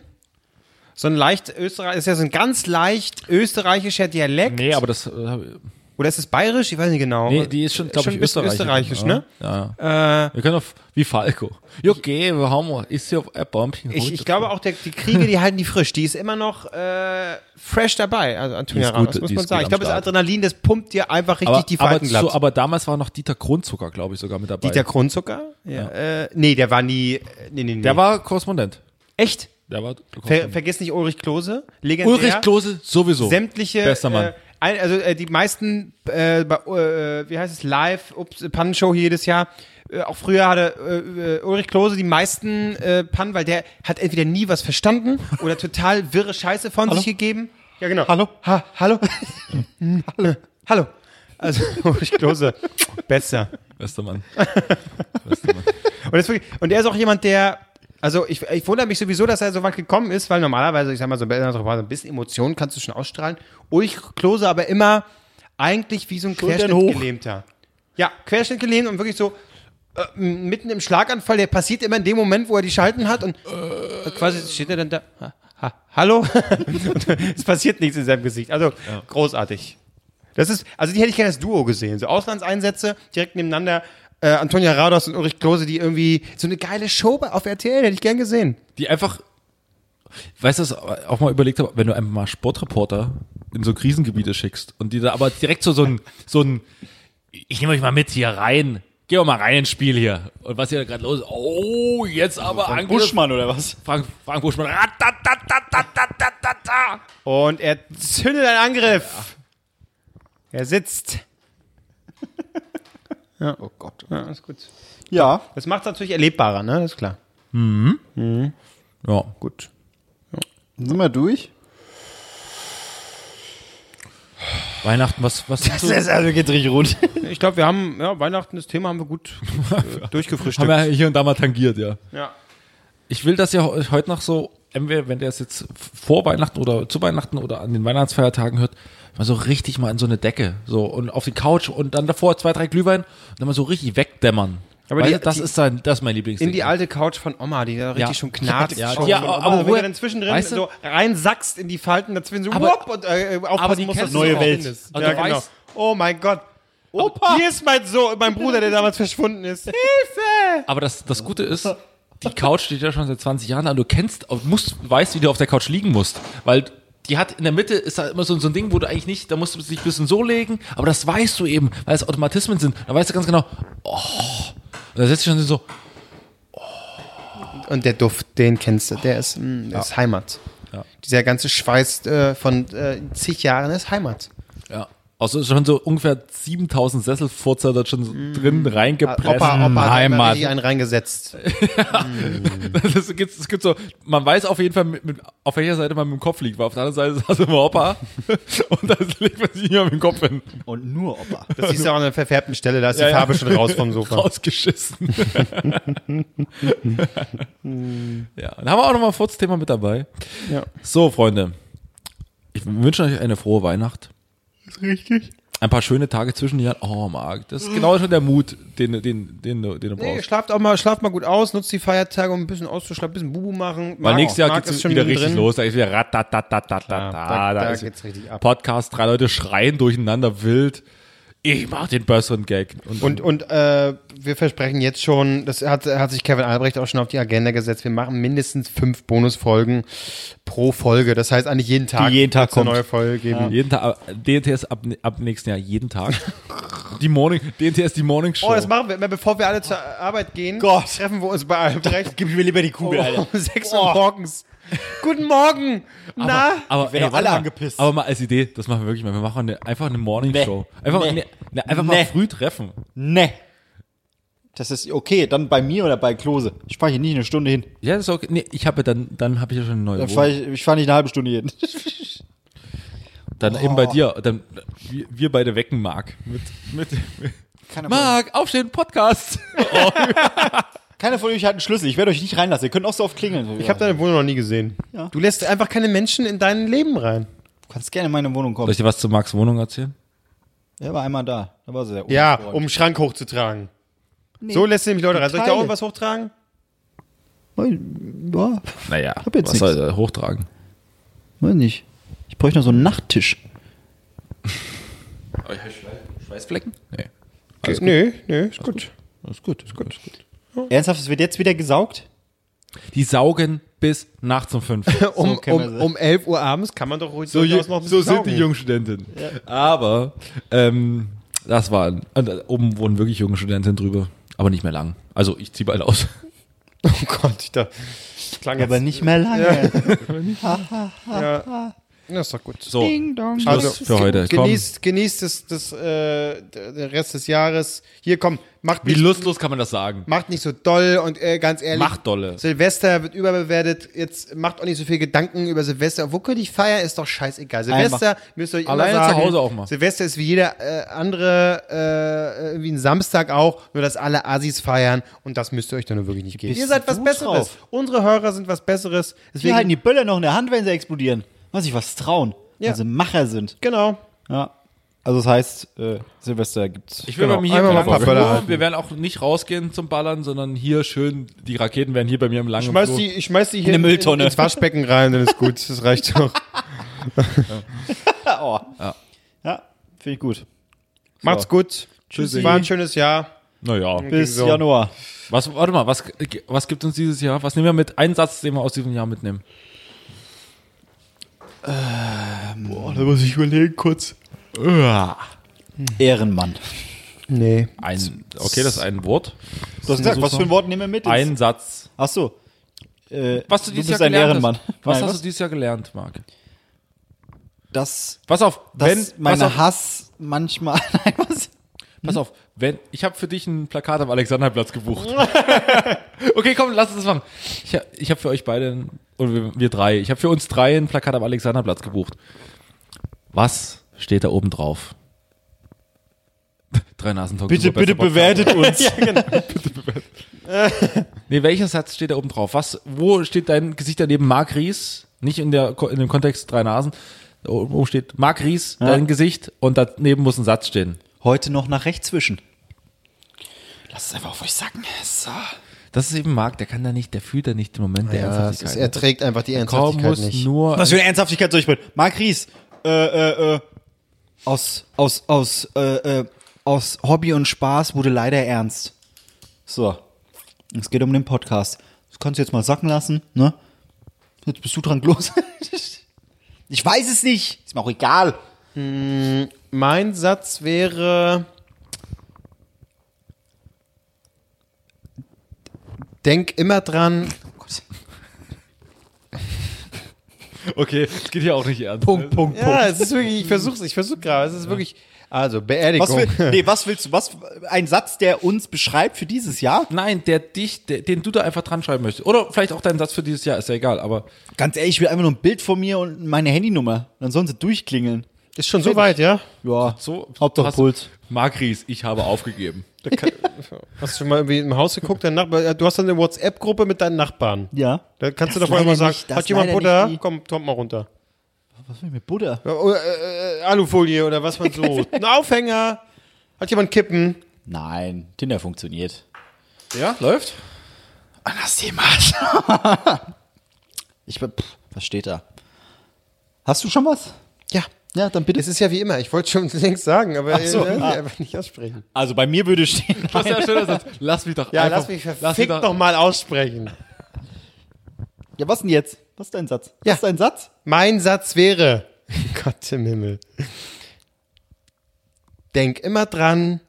So ein leicht Österreich, ist ja so ein ganz leicht österreichischer Dialekt. Nee, aber das. Äh, Oder ist es bayerisch? Ich weiß nicht genau. nee, die ist schon, glaube ich, österreichisch. österreichisch, ne? Ja. ja. Äh, Wir können auf, wie Falco. Ja, okay, wir haben, ist ja ein Bombchen. ich, ich glaube auch, der, die Kriege, die halten die frisch. Die ist immer noch äh, fresh dabei. Also Antonia ist gut, Rados, muss man sagen. Ich glaube, das. Adrenalin, das pumpt dir einfach richtig aber, die aber, Falten glatt. so, aber damals war noch Dieter Grundzucker, glaube ich, sogar mit dabei. Dieter Kronzucker? Ja. Äh, nee, der war nie. äh, Nee, nee, nee. Der war Korrespondent. echt. Der war Ver, vergiss nicht Ulrich Klose. Legendär. Ulrich Klose sowieso. sämtliche Bester Mann. Äh, ein, also äh, die meisten äh, bei, äh, wie heißt es live ups, Pannenshow hier jedes Jahr äh, auch früher hatte äh, äh, Ulrich Klose die meisten äh, Pannen, weil der hat entweder nie was verstanden oder total wirre Scheiße von sich gegeben. Ja genau. Hallo. Ha, hallo. hallo. Hallo. Also Ulrich Klose besser. Bester Mann. Bester Mann. Und, das ist wirklich, und er ist auch jemand, der, also ich, ich wundere mich sowieso, dass er so weit gekommen ist, weil normalerweise, ich sag mal, so ein bisschen Emotionen kannst du schon ausstrahlen. Ulrich Klose aber immer eigentlich wie so ein Querschnittgelähmter. Ja, Querschnittgelähmt und wirklich so äh, mitten im Schlaganfall, der passiert immer in dem Moment, wo er die Schalten hat und äh, quasi steht er dann da, ha, ha, hallo? es passiert nichts in seinem Gesicht. Also großartig. Das ist, also die hätte ich gerne als Duo gesehen. So Auslandseinsätze direkt nebeneinander. Äh, Antonia Rados und Ulrich Klose, die irgendwie so eine geile Show bei- auf RTL hätte ich gern gesehen. Die einfach, weißt du, auch mal überlegt habe, wenn du einfach mal Sportreporter in so Krisengebiete schickst und die da aber direkt so, so ein, so ein, ich nehme euch mal mit hier rein. Gehen wir mal rein ins Spiel hier. Und was hier da gerade los ist. Oh, jetzt aber Frank Angriff. Buschmann oder was? Frank, Frank Buschmann. Und er zündet einen Angriff. Er sitzt. Ja. Oh Gott. ja, ist gut. Ja. Das macht es natürlich erlebbarer, ne? Das ist klar. Ja, Gut. Sind wir durch? Weihnachten, was, was sind so, also geht richtig rund. Ich glaube, wir haben, ja, Weihnachten, das Thema haben wir gut äh, durchgefrühstückt. haben wir hier und da mal tangiert, ja. ja. Ich will, dass ihr heu- heute noch so, entweder wenn der es jetzt vor Weihnachten oder zu Weihnachten oder an den Weihnachtsfeiertagen hört, mal so richtig mal in so eine Decke, so und auf die Couch und dann davor zwei, drei Glühwein und dann mal so richtig wegdämmern. Aber Aber die- das die- ist dann, das ist mein Lieblingsding. In die alte Couch von Oma, die da richtig Ja. schon knarzt. Ja, ja, aber Oma. wenn woher- du dann zwischendrin weißt du- so reinsackst in die Falten dazwischen, so Aber- wupp, und äh, aufpassen aber die musst, dass auch findest. Also ja, du genau. weißt- Oh mein Gott. Opa. Hier ist mein Sohn, mein Bruder, der damals verschwunden ist. Hilfe! Aber das, das Gute ist, die Couch steht ja schon seit 20 Jahren da. Du kennst, musst, weißt, wie du auf der Couch liegen musst. Weil die hat in der Mitte ist da immer so, so ein Ding, wo du eigentlich nicht, da musst du dich ein bisschen so legen, aber das weißt du eben, weil es Automatismen sind. Da weißt du ganz genau, oh. Und da setzt du schon so, Und der Duft, den kennst du, der ist, mh, der ist Heimat. Ja. Dieser ganze Schweiß äh, von äh, zig Jahren ist Heimat. Ja. Also schon so ungefähr 7000 Sesselfurzer dort schon so drin reingepresst. Opa, Opa hat da immer Heimat. richtig einen reingesetzt. Das gibt, es gibt so, man weiß auf jeden Fall, mit, mit, auf welcher Seite man mit dem Kopf liegt, weil auf der anderen Seite saß immer Opa und da legt man sich immer mit dem Kopf hin. Und nur Opa. Das siehst du auch an der verfärbten Stelle, da ist die Ja, ja. Farbe schon raus vom Sofa. Rausgeschissen. ja, dann haben wir auch nochmal ein Furzthema mit dabei. Ja. So, Freunde, ich wünsche euch eine frohe Weihnacht. Richtig. Ein paar schöne Tage zwischen den Jahren. Oh, Marc, das ist genau schon der Mut, den, den, den, den, du- den du Nee, brauchst. schlaft auch mal, schlaft mal gut aus, nutzt die Feiertage, um ein bisschen auszuschlafen, ein bisschen Bubu machen. Weil nächstes Jahr geht's ist schon wieder richtig drin. los. Da ist wieder ratatatatata. da- da ist geht's richtig ab. Podcast, drei Leute schreien durcheinander wild. Ich mach den besseren Gag. Und, und äh, wir versprechen jetzt schon, das hat, hat sich Kevin Albrecht auch schon auf die Agenda gesetzt, wir machen mindestens fünf Bonusfolgen pro Folge. Das heißt eigentlich jeden Tag, Die jeden Tag wird's eine kommt. neue Folge geben. jeden Tag, DNTS ab, ab nächsten Jahr jeden Tag. die Morning, DNTS die Morning Show. Oh, das machen wir. Bevor wir alle zur Arbeit gehen, Gott. treffen wir uns bei Albrecht Gib mir lieber die Kugel, um, Alter. um 6 Uhr morgens. Guten Morgen! Na? aber werden ey, alle mal, angepisst. Aber mal als Idee, das machen wir wirklich mal. Wir machen eine, einfach eine Morning Nee. Show. Einfach, Nee. ne, einfach mal Nee. früh treffen. Ne. Das ist okay, dann bei mir oder bei Klose. Ich fahre hier nicht eine Stunde hin. Ja, das ist okay. Nee, ich habe dann, dann habe ich ja schon eine neue Dann Wohnung. fahr ich, ich fahre nicht eine halbe Stunde hin. Dann eben bei dir. Dann wir, wir beide wecken Marc. Mit, mit, von, Marc, aufstehen, Podcast. keiner von euch hat einen Schlüssel. Ich werde euch nicht reinlassen. Ihr könnt auch so oft klingeln. Ich habe deine Wohnung noch nie gesehen. Ja. Du lässt einfach keine Menschen in dein Leben rein. Du kannst gerne in meine Wohnung Soll kommen. ich dir was zu Marcs Wohnung erzählen? Er war einmal da. Da war sie sehr Ja, um einen Schrank hochzutragen. So lässt du nämlich Leute rein. Soll ich da auch was hochtragen? Ja, Naja, Hab jetzt was soll nix. er hochtragen? weiß nicht. Ich bräuchte noch so einen Nachttisch. Schweißflecken? Nee. Nö, nö, ist gut. Ist gut, ist gut. Ist gut. Ernsthaft, es wird jetzt wieder gesaugt? Die saugen bis nachts um fünf. Um, wir um, um 11 Uhr abends kann man doch ruhig So, noch ein so bisschen sind die saugen. Jungstudentinnen. Aber ähm, das war, und, äh, oben wohnen wirklich junge Studentinnen drüber, aber nicht mehr lang. Also ich ziehe bald aus. Oh Gott, ich da klang jetzt. Aber nicht mehr lange. Ja. Ja, ist doch gut. So, Schluss Also, für heute. Komm. Genießt, genießt das, das, äh, der der Rest des Jahres. Hier, komm, macht Wie nicht, lustlos kann man das sagen? macht nicht so doll und äh, ganz ehrlich. Macht dolle. Silvester wird überbewertet. Jetzt macht auch nicht so viel Gedanken über Silvester. Wo könnte ich feiern? Ist doch scheißegal. Silvester müsst ihr euch Alleine immer zu sagen. Hause auch mal. Silvester ist wie jeder äh, andere, äh, wie ein Samstag auch, nur dass alle Assis feiern und das müsst ihr euch dann nur wirklich nicht geben. Ihr seid was Besseres. drauf? Unsere Hörer sind was Besseres. Wir Deswegen, halten die Böller noch in der Hand, wenn sie explodieren. Muss ich was trauen. Ja. Weil sie Macher sind. genau. Ja. Also das heißt, äh, Silvester gibt's. Ich will Genau. bei mir hier ein paar Böller. Wir werden auch nicht rausgehen zum Ballern, sondern hier schön, die Raketen werden hier bei mir im langen Schmeiß die, ich schmeiß die hier eine in- Mülltonne. ins Waschbecken rein, dann ist gut. Das reicht doch. oh. Ja, ja finde ich gut. Macht's gut. Tschüssi. War ein schönes Jahr. Naja. Bis so. Januar. Was, warte mal, was, was gibt uns dieses Jahr? Was nehmen wir mit? Einen Satz, den wir aus diesem Jahr mitnehmen. Boah, da muss ich überlegen kurz. Ehrenmann. Nee. Ein, okay, das ist ein Wort. Du hast gesagt, was für ein Wort nehmen wir mit? ins- Ein Satz. Ach so. Äh, Was du du dieses bist Jahr ein gelernt Ehrenmann. hast. Was Nein, hast was? du dieses Jahr gelernt, Marc? Dass, Pass auf, dass wenn, meine pass auf, Hass manchmal. Nein, was? pass auf, wenn, ich habe für dich ein Plakat am Alexanderplatz gebucht. okay, komm, lass uns das machen. Ich, ha- ich habe für euch beide, oder wir, wir drei, ich habe für uns drei ein Plakat am Alexanderplatz gebucht. Was steht da oben drauf? Drei Nasen Talk Bitte, Super bitte Bester Podcast. bewertet uns. Nee, welcher Satz steht da oben drauf? Was, wo steht dein Gesicht daneben? Marc Ries, nicht in, der, in dem Kontext drei Nasen, oben steht Marc Ries, dein Gesicht und daneben muss ein Satz stehen. Heute noch nach rechts zwischen. Lass es einfach auf euch sacken. So. Das ist eben Marc, der kann da nicht, der fühlt da nicht den Moment der Ja, es Ernsthaftigkeit. ist, er trägt einfach die Kaum Ernsthaftigkeit muss nicht. nur Was für eine Ernsthaftigkeit soll ich bringen? Marc Ries, äh, äh, äh, aus, aus, aus, äh, äh, aus Hobby und Spaß wurde leider ernst. So. Es geht um den Podcast. Das kannst du jetzt mal sacken lassen, ne? Jetzt bist du dran, los. ich weiß es nicht. Ist mir auch egal. Mein Satz wäre. Denk immer dran, Okay, es geht hier auch nicht ernst. Punkt, Punkt, Ja, es ist wirklich, ich versuch's, ich versuch gerade, es ist wirklich, also Beerdigung. Was, will, nee, was willst du? Was, ein Satz, der uns beschreibt für dieses Jahr? Nein, der dich, der, den du da einfach dran schreiben möchtest. Oder vielleicht auch deinen Satz für dieses Jahr, ist ja egal, aber Ganz ehrlich, ich will einfach nur ein Bild von mir und meine Handynummer. Dann sollen sie durchklingeln. Ist schon so weit, ja? Ja, so. Hauptsache hast- Puls. Marc Ries, ich habe aufgegeben. Hast du schon mal irgendwie im Haus geguckt, dein Nachbar, du hast dann eine WhatsApp-Gruppe mit deinen Nachbarn. Ja. Da kannst du Das doch mal sagen, nicht, hat jemand Butter? Komm, kommt mal runter. Was will ich mit Buddha? Ja, Oder, äh, äh, Alufolie oder was man so. Ein Aufhänger. Hat jemand Kippen? Nein, Tinder funktioniert. Ja, läuft? Anderes Thema. ich bin, pff, was steht da? Hast du schon was? Ja. Ja, dann bitte. Es ist ja wie immer. Ich wollte schon längst sagen, aber Ach so, äh, ah. einfach nicht aussprechen. Also bei mir würde stehen. Das ist ja ein schöner Satz. Lass mich doch Ja, einfach, lass mich lass mich verfickt doch, noch mal aussprechen. Ja, was denn jetzt? Was ist dein Satz? Ja. Was ist dein Satz? Mein Satz wäre, Gott im Himmel. Denk immer dran,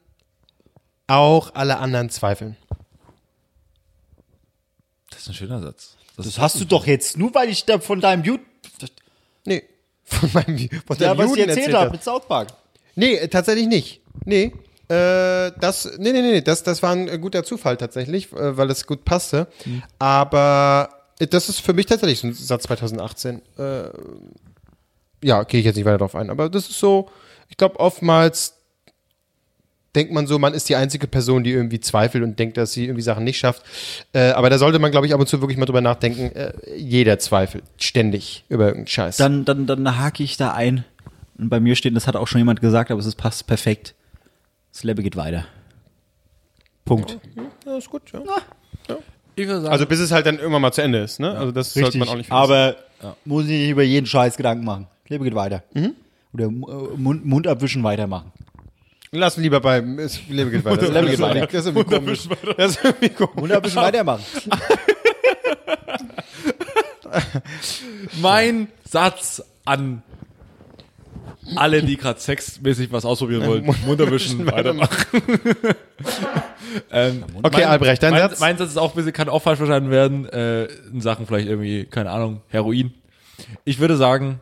auch alle anderen zweifeln. Das ist ein schöner Satz. Das hast du doch jetzt, nur weil ich da von deinem Jut, Nee, von meinem von ja, was ich Juden erzählt erzählt habe mit South Park. Nee, äh, tatsächlich nicht. Nee. Äh, das, nee, nee, nee, das, das war ein äh, guter Zufall tatsächlich, äh, weil es gut passte. Aber äh, das ist für mich tatsächlich so ein Satz 2018. Äh, ja, gehe ich jetzt nicht weiter drauf ein. Aber das ist so, ich glaube, oftmals denkt man so, man ist die einzige Person, die irgendwie zweifelt und denkt, dass sie irgendwie Sachen nicht schafft. Äh, aber da sollte man, glaube ich, ab und zu wirklich mal drüber nachdenken. Äh, jeder zweifelt ständig über irgendeinen Scheiß. Dann, dann, dann hake ich da ein. Und bei mir steht, das hat auch schon jemand gesagt, aber es passt perfekt. Das Leben geht weiter. Punkt. ja, ist gut, ja. Ich würde sagen, Also bis es halt dann irgendwann mal zu Ende ist, ne? Also das sollte man auch nicht vergessen. aber muss ich nicht über jeden Scheiß Gedanken machen. Leben geht weiter. Oder äh, Mund, Mund abwischen weitermachen. Lass lieber bei es Leben geht weiter. Leben geht weiter. Das ist irgendwie komisch. Das ist irgendwie komisch. Mund abwischen weitermachen. mein Satz an alle, die gerade sexmäßig was ausprobieren wollen. Mund erwischen, weitermachen. ähm, Okay, Albrecht, dein mein, Satz? Mein Satz ist auch ein bisschen, kann auch falsch verstanden werden. Äh, in Sachen vielleicht irgendwie, keine Ahnung, Heroin. Ich würde sagen,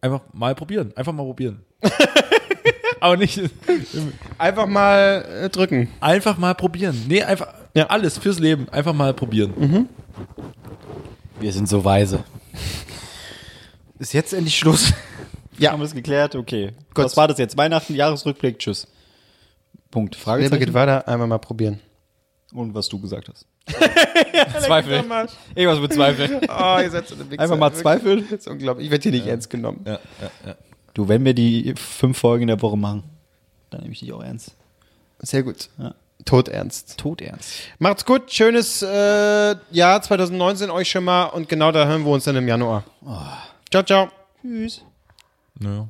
einfach mal probieren. Einfach mal probieren. Aber nicht, Einfach mal äh, drücken. einfach mal probieren. Nee, einfach Ja. alles fürs Leben. Einfach mal probieren. Wir sind so weise. Ist jetzt endlich Schluss? Ja. Haben wir es geklärt? Okay. Gut. Was war das jetzt? Weihnachten, Jahresrückblick, tschüss. Punkt. Leben Fragezeichen. geht weiter, einmal mal probieren. Und was du gesagt hast. Zweifel. Irgendwas mit Zweifel. Oh, ihr seid so eine Wichser. Einfach mal zweifeln. Das ist unglaublich. Ich werde hier nicht ernst genommen. Ja, ja, ja. Du, wenn wir die fünf Folgen in der Woche machen, dann nehme ich dich auch ernst. Sehr gut. Ja. Todernst. Todernst. Macht's gut. Schönes äh, Jahr 2019 euch schon mal. Und genau da hören wir uns dann im Januar. Ciao, ciao. Tschüss. Ja.